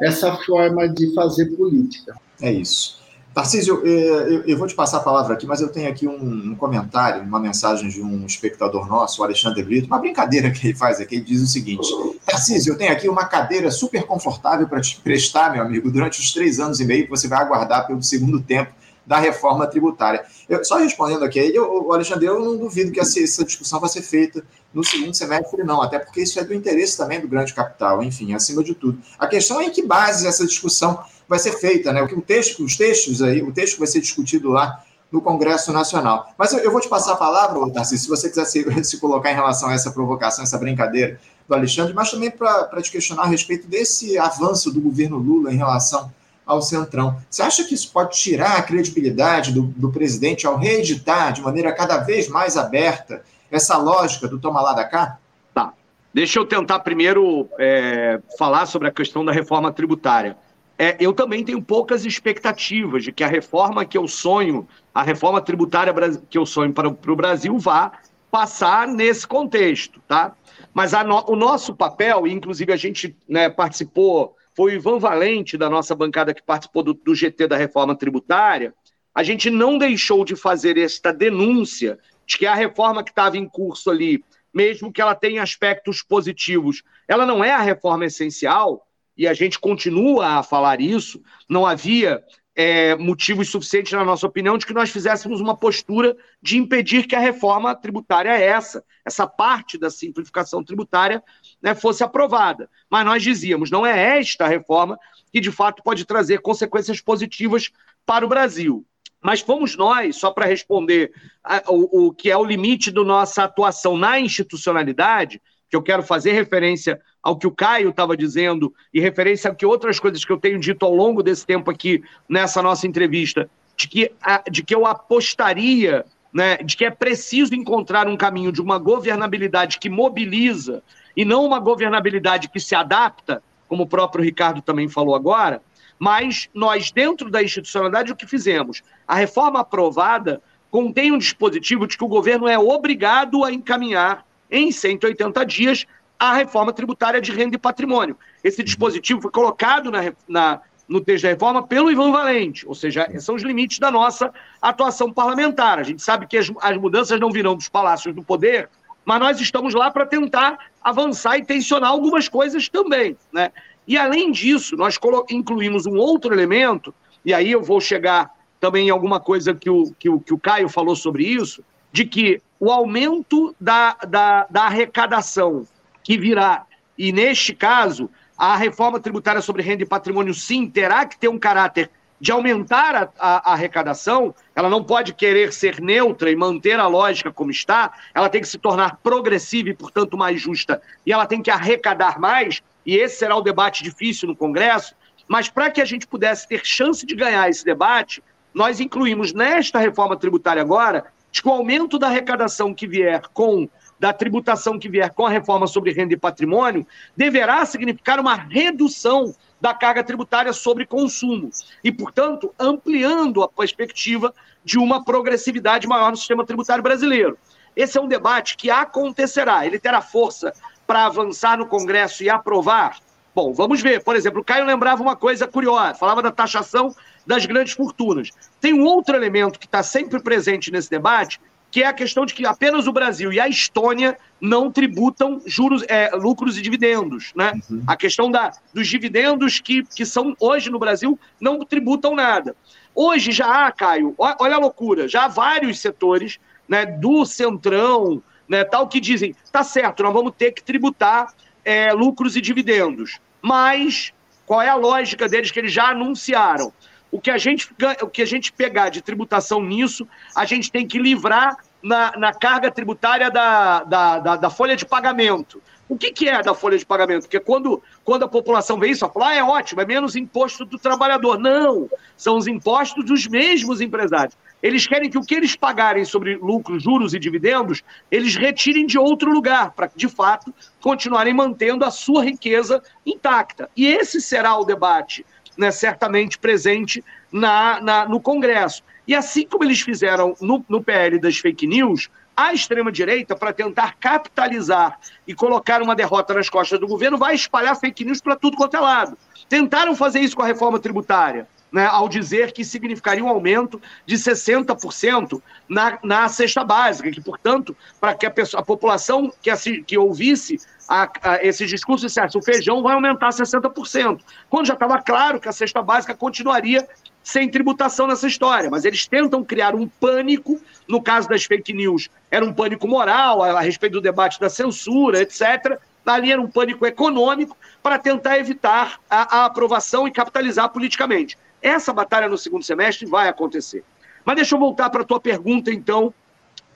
essa forma de fazer política. É isso. Tarcísio, eu, eu, vou te passar a palavra aqui, mas eu tenho aqui um, um, comentário, uma mensagem de um espectador nosso, o Alexandre Brito, uma brincadeira que ele faz aqui, ele diz o seguinte, Tarcísio, eu tenho aqui uma cadeira super confortável para te prestar, meu amigo, durante os três anos e meio que você vai aguardar pelo segundo tempo da reforma tributária. Eu, só respondendo aqui, eu, Alexandre, eu não duvido que essa, essa, discussão vai ser feita no segundo semestre, não, até porque isso é do interesse também do grande capital, enfim, acima de tudo. A questão é em que base essa discussão vai ser feita, né? O texto, os textos aí, o texto vai ser discutido lá no Congresso Nacional. Mas eu, eu vou te passar a palavra, Tarcísio, se você quiser se, se, colocar em relação a essa provocação, essa brincadeira do Alexandre, mas também para te questionar a respeito desse avanço do governo Lula em relação ao Centrão. Você acha que isso pode tirar a credibilidade do, do presidente ao reeditar de maneira cada vez mais aberta essa lógica do toma lá da cá? Tá. Deixa eu tentar primeiro é, falar sobre a questão da reforma tributária. É, eu também tenho poucas expectativas de que a reforma que eu sonho, a reforma tributária que eu sonho para, para o Brasil vá passar nesse contexto, tá? Mas no, o nosso papel, inclusive a gente né, participou foi o Ivan Valente, da nossa bancada, que participou do, do GT da reforma tributária, a gente não deixou de fazer esta denúncia de que a reforma que estava em curso ali, mesmo que ela tenha aspectos positivos, ela não é a reforma essencial, e a gente continua a falar isso, não havia é, motivos suficientes, na nossa opinião, de que nós fizéssemos uma postura de impedir que a reforma tributária essa, essa parte da simplificação tributária né, fosse aprovada. Mas nós dizíamos, não é esta reforma que de fato pode trazer consequências positivas para o Brasil. Mas fomos nós, só para responder a, o, o que é o limite da nossa atuação na institucionalidade, que eu quero fazer referência ao que o Caio estava dizendo e referência a que outras coisas que eu tenho dito ao longo desse tempo aqui nessa nossa entrevista, de que, de que eu apostaria, né, de que é preciso encontrar um caminho de uma governabilidade que mobiliza e não uma governabilidade que se adapta, como o próprio Ricardo também falou agora, mas nós, dentro da institucionalidade, o que fizemos? A reforma aprovada contém um dispositivo de que o governo é obrigado a encaminhar em 180 dias a reforma tributária de renda e patrimônio. Esse dispositivo foi colocado na, na, no texto da reforma pelo Ivan Valente, ou seja, são os limites da nossa atuação parlamentar. A gente sabe que as, as mudanças não virão dos palácios do poder, mas nós estamos lá para tentar avançar e tensionar algumas coisas também. Né? E além disso, nós incluímos um outro elemento, e aí eu vou chegar também em alguma coisa que o, que o, que o Caio falou sobre isso, de que o aumento da, da, da arrecadação que virá, e neste caso, a reforma tributária sobre renda e patrimônio, sim, terá que ter um caráter de aumentar a, a, a, arrecadação, ela não pode querer ser neutra e manter a lógica como está, ela tem que se tornar progressiva e, portanto, mais justa, e ela tem que arrecadar mais, e esse será o debate difícil no Congresso, mas para que a gente pudesse ter chance de ganhar esse debate, nós incluímos nesta reforma tributária agora que o aumento da arrecadação que vier com da tributação que vier com a reforma sobre renda e patrimônio deverá significar uma redução da carga tributária sobre consumo e, portanto, ampliando a perspectiva de uma progressividade maior no sistema tributário brasileiro. Esse é um debate que acontecerá. Ele terá força para avançar no Congresso e aprovar? Bom, vamos ver. Por exemplo, o Caio lembrava uma coisa curiosa, falava da taxação das grandes fortunas. Tem um outro elemento que está sempre presente nesse debate, que é a questão de que apenas o Brasil e a Estônia não tributam juros, é, lucros e dividendos. Né? Uhum. A questão da, dos dividendos que, que são hoje no Brasil não tributam nada. Hoje já há, Caio, olha a loucura, já há vários setores né, do Centrão, né, tal, que dizem, tá certo, nós vamos ter que tributar é, lucros e dividendos. Mas qual é a lógica deles que eles já anunciaram? O que a gente, o que a gente pegar de tributação nisso, a gente tem que livrar na, na carga tributária da, da, da, da folha de pagamento. O que, que, é da folha de pagamento? Porque quando, quando a população vê isso, ela fala, ah, é ótimo, é menos imposto do trabalhador. Não, são os impostos dos mesmos empresários. Eles querem que o que eles pagarem sobre lucros, juros e dividendos, eles retirem de outro lugar, para, de fato, continuarem mantendo a sua riqueza intacta. E esse será o debate né, certamente presente na, na, no Congresso. E assim como eles fizeram no, no PL das fake news, a extrema-direita, para tentar capitalizar e colocar uma derrota nas costas do governo, vai espalhar fake news para tudo quanto é lado. Tentaram fazer isso com a reforma tributária. Né, ao dizer que significaria um aumento de 60% na, na cesta básica, que, portanto, para que a, pessoa, a população que, que ouvisse a, a, esse discurso dissesse o feijão vai aumentar 60%, quando já estava claro que a cesta básica continuaria sem tributação nessa história, mas eles tentam criar um pânico, no caso das fake news, era um pânico moral a, a respeito do debate da censura, etc., ali era um pânico econômico para tentar evitar a, a aprovação e capitalizar politicamente. Essa batalha no segundo semestre vai acontecer. Mas deixa eu voltar para a tua pergunta, então,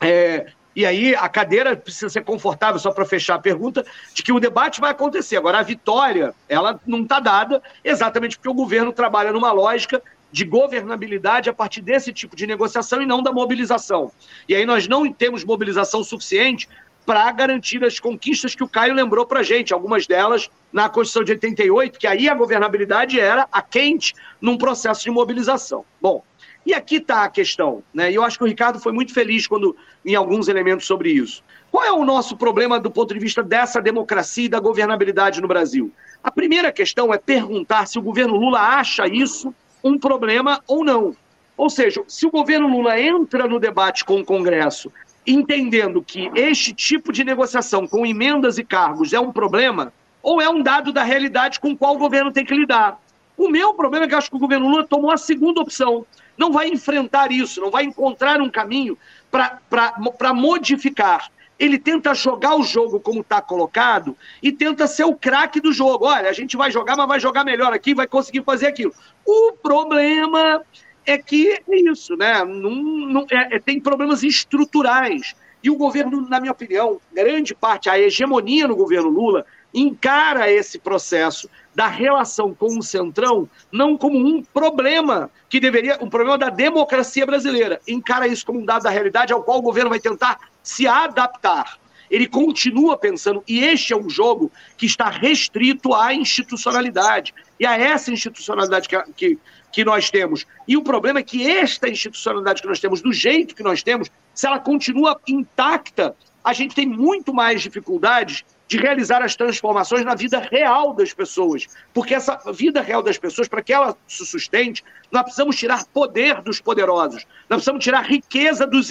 é, e aí a cadeira precisa ser confortável, só para fechar a pergunta, de que o debate vai acontecer. Agora, a vitória, ela não está dada exatamente porque o governo trabalha numa lógica de governabilidade a partir desse tipo de negociação e não da mobilização. E aí nós não temos mobilização suficiente para garantir as conquistas que o Caio lembrou para gente, algumas delas na Constituição de 88, que aí a governabilidade era a quente num processo de mobilização. Bom, e aqui está a questão, né? E eu acho que o Ricardo foi muito feliz quando em alguns elementos sobre isso. Qual é o nosso problema do ponto de vista dessa democracia e da governabilidade no Brasil? A primeira questão é perguntar se o governo Lula acha isso um problema ou não. Ou seja, se o governo Lula entra no debate com o Congresso entendendo que este tipo de negociação com emendas e cargos é um problema, ou é um dado da realidade com o qual o governo tem que lidar. O meu problema é que acho que o governo Lula tomou a segunda opção não vai enfrentar isso, não vai encontrar um caminho para modificar. Ele tenta jogar o jogo como está colocado e tenta ser o craque do jogo. Olha, a gente vai jogar, mas vai jogar melhor aqui, vai conseguir fazer aquilo. O problema é que é isso, né? Não, não, é, é, tem problemas estruturais. E o governo, na minha opinião, grande parte, a hegemonia no governo Lula, encara esse processo da relação com o Centrão não como um problema que deveria, um problema da democracia brasileira. Encara isso como um dado da realidade ao qual o governo vai tentar se adaptar. Ele continua pensando, e este é um jogo que está restrito à institucionalidade, e a essa institucionalidade que, que, que nós temos. E o problema é que esta institucionalidade que nós temos, do jeito que nós temos, se ela continua intacta, a gente tem muito mais dificuldades de realizar as transformações na vida real das pessoas. Porque essa vida real das pessoas, para que ela se sustente, nós precisamos tirar poder dos poderosos, nós precisamos tirar riqueza dos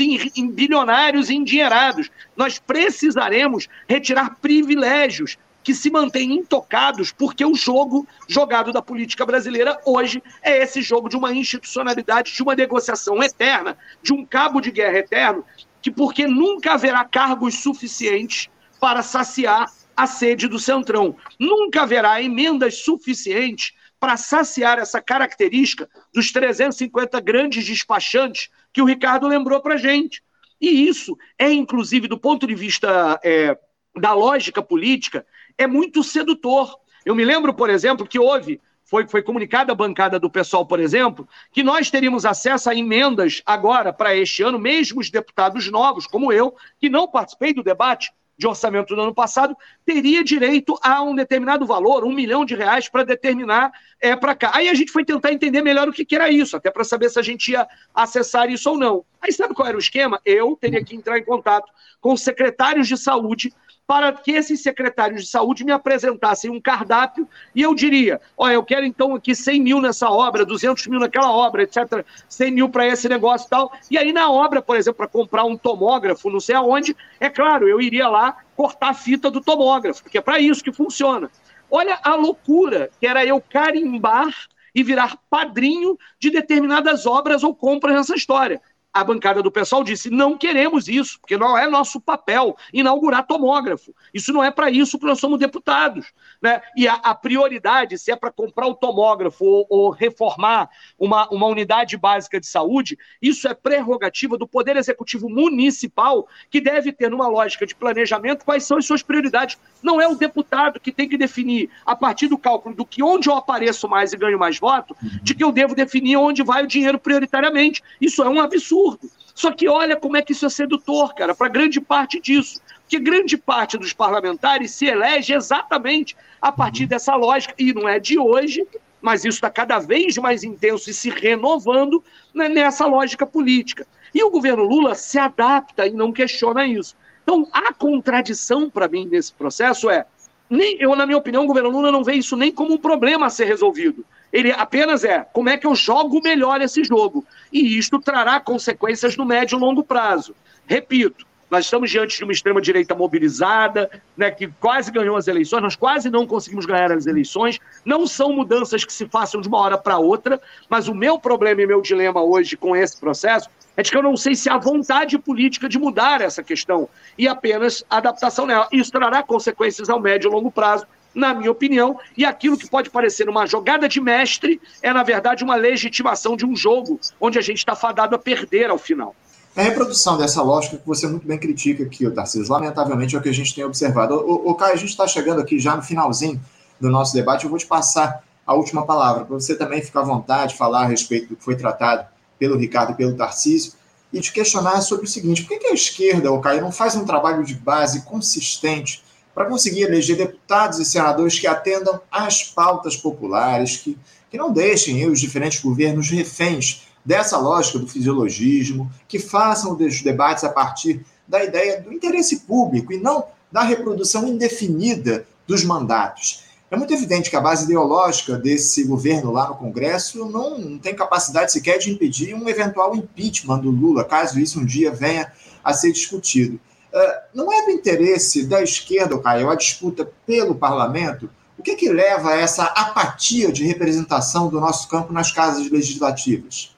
bilionários e endinheirados, nós precisaremos retirar privilégios que se mantêm intocados, porque o jogo jogado da política brasileira hoje é esse jogo de uma institucionalidade, de uma negociação eterna, de um cabo de guerra eterno, que porque nunca haverá cargos suficientes para saciar a sede do Centrão. Nunca haverá emendas suficientes para saciar essa característica dos 350 grandes despachantes que o Ricardo lembrou para gente. E isso é, inclusive, do ponto de vista é, da lógica política, é muito sedutor. Eu me lembro, por exemplo, que houve, foi, foi comunicada a bancada do pessoal, por exemplo, que nós teríamos acesso a emendas agora para este ano, mesmo os deputados novos, como eu, que não participei do debate, de orçamento do ano passado, teria direito a um determinado valor, um milhão de reais, para determinar é, para cá. Aí a gente foi tentar entender melhor o que, que era isso, até para saber se a gente ia acessar isso ou não. Aí sabe qual era o esquema? Eu teria que entrar em contato com os secretários de saúde para que esses secretários de saúde me apresentassem um cardápio e eu diria: olha, eu quero então aqui 100 mil nessa obra, 200 mil naquela obra, etc., 100 mil para esse negócio e tal. E aí na obra, por exemplo, para comprar um tomógrafo, não sei aonde, é claro, eu iria lá cortar a fita do tomógrafo, porque é para isso que funciona. Olha a loucura que era eu carimbar e virar padrinho de determinadas obras ou compras nessa história a bancada do pessoal disse: não queremos isso, porque não é nosso papel inaugurar tomógrafo. Isso não é para isso que nós somos deputados. Né? E a, a prioridade, se é para comprar o tomógrafo ou, ou, reformar uma, uma unidade básica de saúde, isso é prerrogativa do Poder Executivo Municipal, que deve ter, numa lógica de planejamento, quais são as suas prioridades. Não é o deputado que tem que definir, a partir do cálculo do que onde eu apareço mais e ganho mais voto, de que eu devo definir onde vai o dinheiro prioritariamente. Isso é um absurdo absurdo. Só que olha como é que isso é sedutor, cara, para grande parte disso. Porque grande parte dos parlamentares se elege exatamente a partir uhum. dessa lógica. E não é de hoje, mas isso está cada vez mais intenso e se renovando né, nessa lógica política. E o governo Lula se adapta e não questiona isso. Então, a contradição para mim nesse processo é, nem, eu, na minha opinião, o governo Lula não vê isso nem como um problema a ser resolvido. Ele apenas é como é que eu jogo melhor esse jogo. E isto trará consequências no médio e longo prazo. Repito, nós estamos diante de uma extrema-direita mobilizada, né, que quase ganhou as eleições, nós quase não conseguimos ganhar as eleições. Não são mudanças que se façam de uma hora para outra, mas o meu problema e meu dilema hoje com esse processo é de que eu não sei se há vontade política de mudar essa questão e apenas adaptação nela. Isso trará consequências ao médio e longo prazo na minha opinião, e aquilo que pode parecer uma jogada de mestre é, na verdade, uma legitimação de um jogo onde a gente está fadado a perder ao final. É a reprodução dessa lógica que você muito bem critica aqui, Tarcísio. Lamentavelmente é o que a gente tem observado. O, o Caio, a gente está chegando aqui já no finalzinho do nosso debate. Eu vou te passar a última palavra, para você também ficar à vontade, falar a respeito do que foi tratado pelo Ricardo e pelo Tarcísio, e te questionar sobre o seguinte: por que a esquerda, o Caio, não faz um trabalho de base consistente para conseguir eleger deputados e senadores que atendam às pautas populares, que, que não deixem os diferentes governos reféns dessa lógica do fisiologismo, que façam os debates a partir da ideia do interesse público e não da reprodução indefinida dos mandatos. É muito evidente que a base ideológica desse governo lá no Congresso não, tem capacidade sequer de impedir um eventual impeachment do Lula, caso isso um dia venha a ser discutido. Ah, não é do interesse da esquerda, Caio, a disputa pelo parlamento? O que, que leva a essa apatia de representação do nosso campo nas casas legislativas?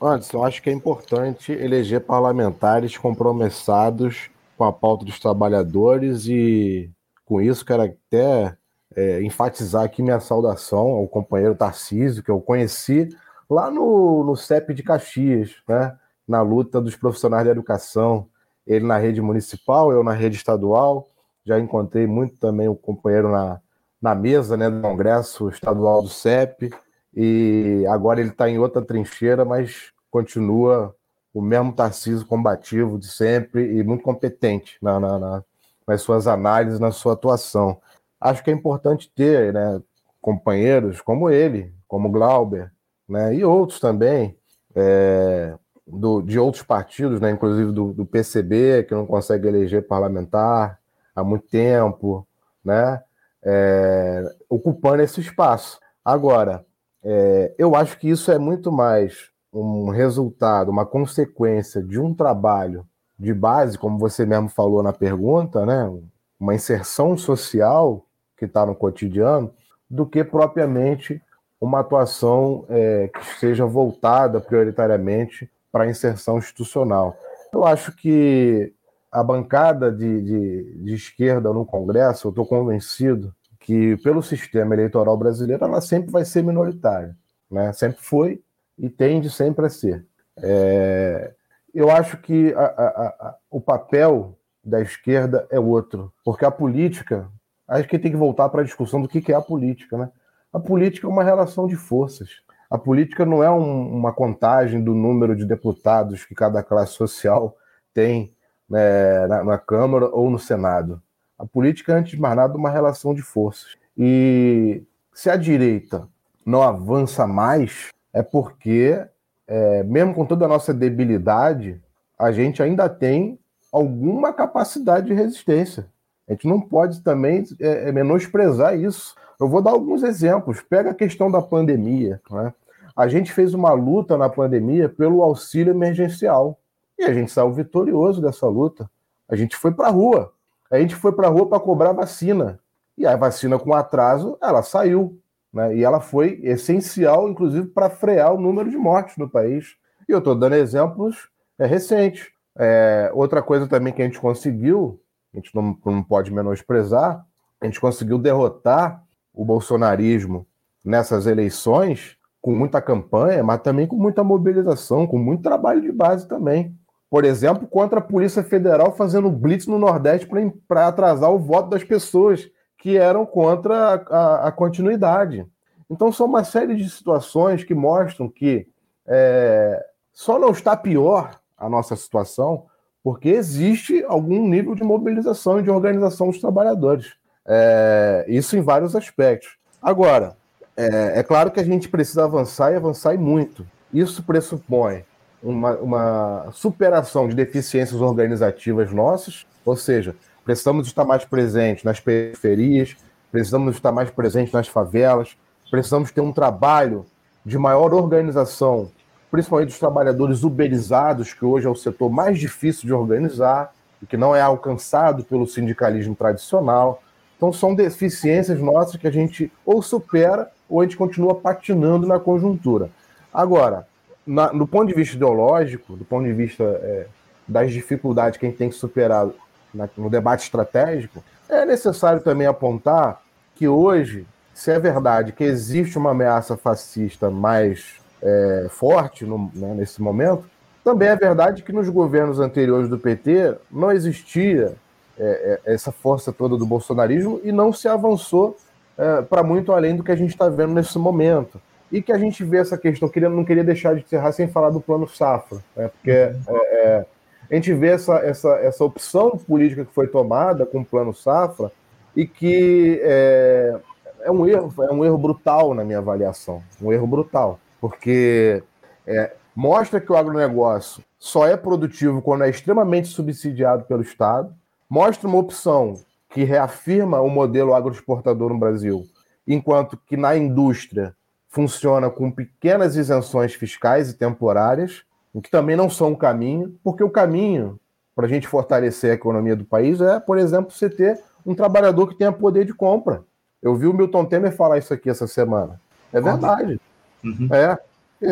Anderson, eu acho que é importante eleger parlamentares compromissados com a pauta dos trabalhadores e, com isso, quero até é, enfatizar aqui minha saudação ao companheiro Tarcísio, que eu conheci lá no, no CEP de Caxias, né, na luta dos profissionais da educação ele na rede municipal, eu na rede estadual. Já encontrei muito também o companheiro na, na mesa né, do Congresso Estadual do CEP, e agora ele está em outra trincheira, mas continua o mesmo Tarcísio combativo de sempre e muito competente na, na, na, nas suas análises, na sua atuação. Acho que é importante ter né, companheiros como ele, como Glauber, né, e outros também, é, do, de outros partidos, né, inclusive do, do, PCB, que não consegue eleger parlamentar há muito tempo, né, é, ocupando esse espaço. Agora, é, eu acho que isso é muito mais um resultado, uma consequência de um trabalho de base, como você mesmo falou na pergunta, né, uma inserção social que está no cotidiano, do que propriamente uma atuação é, que seja voltada prioritariamente para a inserção institucional. Eu acho que a bancada de, de, de esquerda no Congresso, eu estou convencido que, pelo sistema eleitoral brasileiro, ela sempre vai ser minoritária. Né? Sempre foi e tende sempre a ser. É, eu acho que a, a, a, o papel da esquerda é outro, porque a política, acho que tem que voltar para a discussão do que, que é a política. Né? A política é uma relação de forças. A política não é um, uma contagem do número de deputados que cada classe social tem né, na, na, Câmara ou no Senado. A política, antes de mais nada, é uma relação de forças. E se a direita não avança mais, é porque, é, mesmo com toda a nossa debilidade, a gente ainda tem alguma capacidade de resistência. A gente não pode também é, é menosprezar isso. Eu vou dar alguns exemplos. Pega a questão da pandemia. Né? A gente fez uma luta na pandemia pelo auxílio emergencial. E a gente saiu vitorioso dessa luta. A gente foi para a rua. A gente foi para a rua para cobrar vacina. E a vacina com atraso, ela saiu. Né? E ela foi essencial, inclusive, para frear o número de mortes no país. E eu estou dando exemplos é, recentes. É, outra coisa também que a gente conseguiu, a gente não, não pode menosprezar, a gente conseguiu derrotar o bolsonarismo nessas eleições com muita campanha, mas também com muita mobilização, com muito trabalho de base também. Por exemplo, contra a Polícia Federal fazendo blitz no Nordeste para atrasar o voto das pessoas que eram contra a, a, a, continuidade. Então, são uma série de situações que mostram que é, só não está pior a nossa situação porque existe algum nível de mobilização e de organização dos trabalhadores. É, isso em vários aspectos. Agora, é, é, claro que a gente precisa avançar e avançar e muito. Isso pressupõe uma, uma superação de deficiências organizativas nossas, ou seja, precisamos estar mais presentes nas periferias, precisamos estar mais presentes nas favelas, precisamos ter um trabalho de maior organização, principalmente dos trabalhadores uberizados, que hoje é o setor mais difícil de organizar e que não é alcançado pelo sindicalismo tradicional. Então, são deficiências nossas que a gente ou supera ou a gente continua patinando na conjuntura. Agora, na, do ponto de vista ideológico, do ponto de vista é, das dificuldades que a gente tem que superar na, no debate estratégico, é necessário também apontar que hoje, se é verdade que existe uma ameaça fascista mais é, forte no, né, nesse momento, também é verdade que nos governos anteriores do PT não existia é, é, essa força toda do bolsonarismo e não se avançou é, para muito além do que a gente está vendo nesse momento. E que a gente vê essa questão, queria, não queria deixar de encerrar sem falar do plano Safra, né, porque é, é, a gente vê essa, essa, essa opção política que foi tomada com o plano Safra e que é, é um erro, é um erro brutal na minha avaliação, um erro brutal, porque é, mostra que o agronegócio só é produtivo quando é extremamente subsidiado pelo Estado, mostra uma opção que reafirma o modelo agroexportador no Brasil, enquanto que na indústria funciona com pequenas isenções fiscais e temporárias, o que também não são o caminho, porque o caminho para a gente fortalecer a economia do país é, por exemplo, você ter um trabalhador que tenha poder de compra. Eu vi o Milton Temer falar isso aqui essa semana. É verdade. Uhum. É.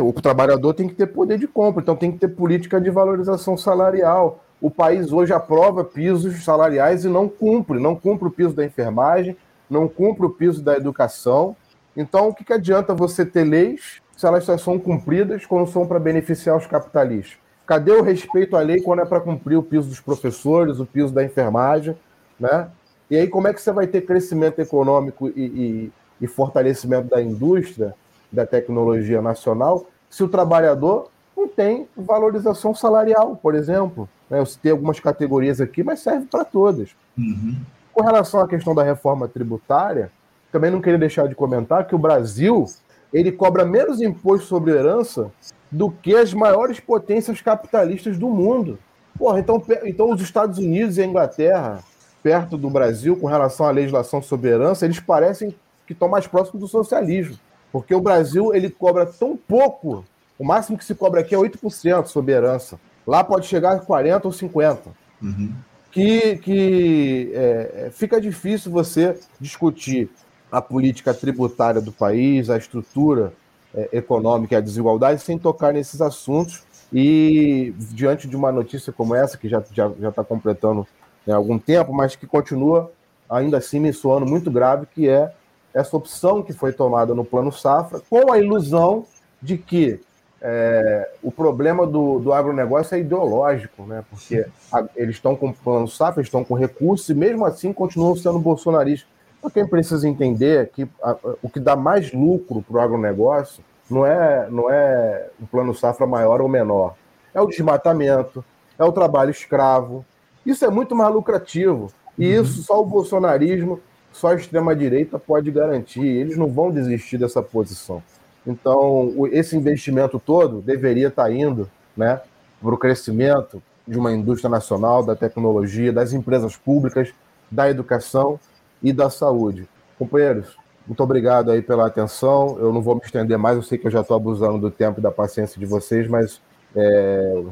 O trabalhador tem que ter poder de compra, então tem que ter política de valorização salarial o país hoje aprova pisos salariais e não cumpre, não cumpre o piso da enfermagem, não cumpre o piso da educação. Então, o que, que adianta você ter leis se elas só são cumpridas quando são para beneficiar os capitalistas? Cadê o respeito à lei quando é para cumprir o piso dos professores, o piso da enfermagem, né? E aí, como é que você vai ter crescimento econômico e, e, e fortalecimento da indústria, da tecnologia nacional, se o trabalhador não tem valorização salarial, por exemplo? Né? Eu citei algumas categorias aqui, mas serve para todas. Uhum. Com relação à questão da reforma tributária, também não queria deixar de comentar que o Brasil ele cobra menos imposto sobre herança do que as maiores potências capitalistas do mundo. Porra, então, então os Estados Unidos e a Inglaterra, perto do Brasil, com relação à legislação soberana, eles parecem que estão mais próximos do socialismo. Porque o Brasil ele cobra tão pouco, o máximo que se cobra aqui é 8% sobre herança. Lá pode chegar a 40% ou 50%. Uhum. Que, que é, é, fica difícil você discutir a política tributária do país, a estrutura é, econômica e a desigualdade sem tocar nesses assuntos. E diante de uma notícia como essa, que já está já, já tá completando né, algum tempo, mas que continua ainda assim me soando muito grave, que é essa opção que foi tomada no Plano Safra, com a ilusão de que é, o problema do, do agronegócio é ideológico, né? porque a, eles estão com o Plano Safra, estão com recursos, e mesmo assim continuam sendo bolsonaristas. Então, quem precisa entender é que a, o que dá mais lucro para o agronegócio não é, não é um plano safra maior ou menor. É o desmatamento, é o trabalho escravo. Isso é muito mais lucrativo. E uhum. isso só o bolsonarismo, só a extrema-direita pode garantir. Eles não vão desistir dessa posição. Então, esse investimento todo deveria estar indo né, para o crescimento de uma indústria nacional, da tecnologia, das empresas públicas, da educação e da saúde. Companheiros, muito obrigado aí pela atenção. Eu não vou me estender mais, eu sei que eu já estou abusando do tempo e da paciência de vocês, mas é,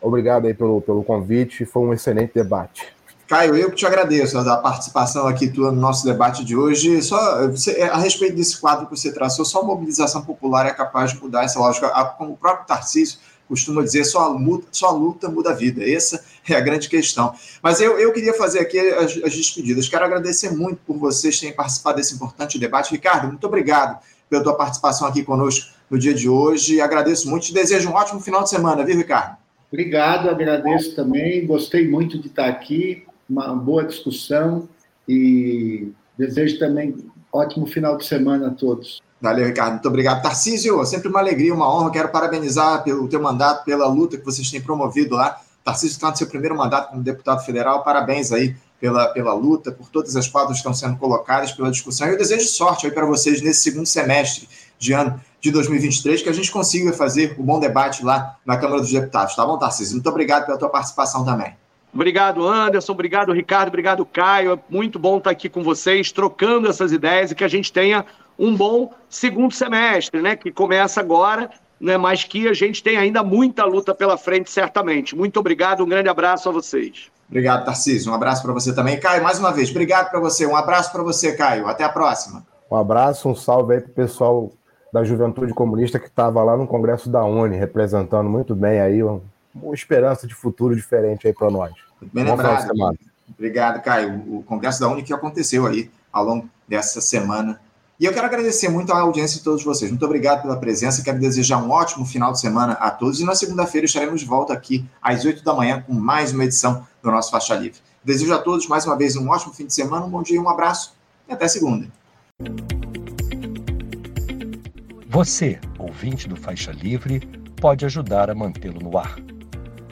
obrigado aí pelo, pelo convite. Foi um excelente debate. Caio, eu que te agradeço a participação aqui tua no nosso debate de hoje. Só a respeito desse quadro que você traçou, só a mobilização popular é capaz de mudar essa lógica. Como o próprio Tarcísio costuma dizer, só a luta, só a luta muda a vida. Essa é a grande questão. Mas eu, eu queria fazer aqui as, as despedidas. Quero agradecer muito por vocês terem participado desse importante debate. Ricardo, muito obrigado pela tua participação aqui conosco no dia de hoje. Agradeço muito. Te desejo um ótimo final de semana, viu, Ricardo? Obrigado, agradeço também. Gostei muito de estar aqui. Uma boa discussão e desejo também ótimo final de semana a todos. Valeu, Ricardo. Muito obrigado. Tarcísio, sempre uma alegria, uma honra. Quero parabenizar pelo teu mandato, pela luta que vocês têm promovido lá. Tarcísio está no seu primeiro mandato como deputado federal. Parabéns aí pela, pela luta, por todas as pautas que estão sendo colocadas, pela discussão. E eu desejo sorte aí para vocês nesse segundo semestre de ano de 2023, que a gente consiga fazer um bom debate lá na Câmara dos Deputados. Tá bom, Tarcísio? Muito obrigado pela tua participação também. Obrigado, Anderson. Obrigado, Ricardo. Obrigado, Caio. É muito bom estar aqui com vocês, trocando essas ideias e que a gente tenha um bom segundo semestre, né? Que começa agora, né? Mas que a gente tem ainda muita luta pela frente, certamente. Muito obrigado, um grande abraço a vocês. Obrigado, Tarcísio. Um abraço para você também. Caio, mais uma vez, obrigado para você. Um abraço para você, Caio. Até a próxima. Um abraço, um salve aí para o pessoal da Juventude Comunista que estava lá no Congresso da UNE, representando muito bem aí uma, esperança de futuro diferente aí para nós. Bem lembrado. Obrigado, Caio. O Congresso da UNE que aconteceu aí ao longo dessa semana e eu quero agradecer muito a audiência de todos vocês. Muito obrigado pela presença. Quero desejar um ótimo final de semana a todos. E na segunda-feira estaremos de volta aqui às 8 da manhã com mais uma edição do nosso Faixa Livre. Desejo a todos mais uma vez um ótimo fim de semana, um bom dia, um abraço e até segunda. Você, ouvinte do Faixa Livre, pode ajudar a mantê-lo no ar.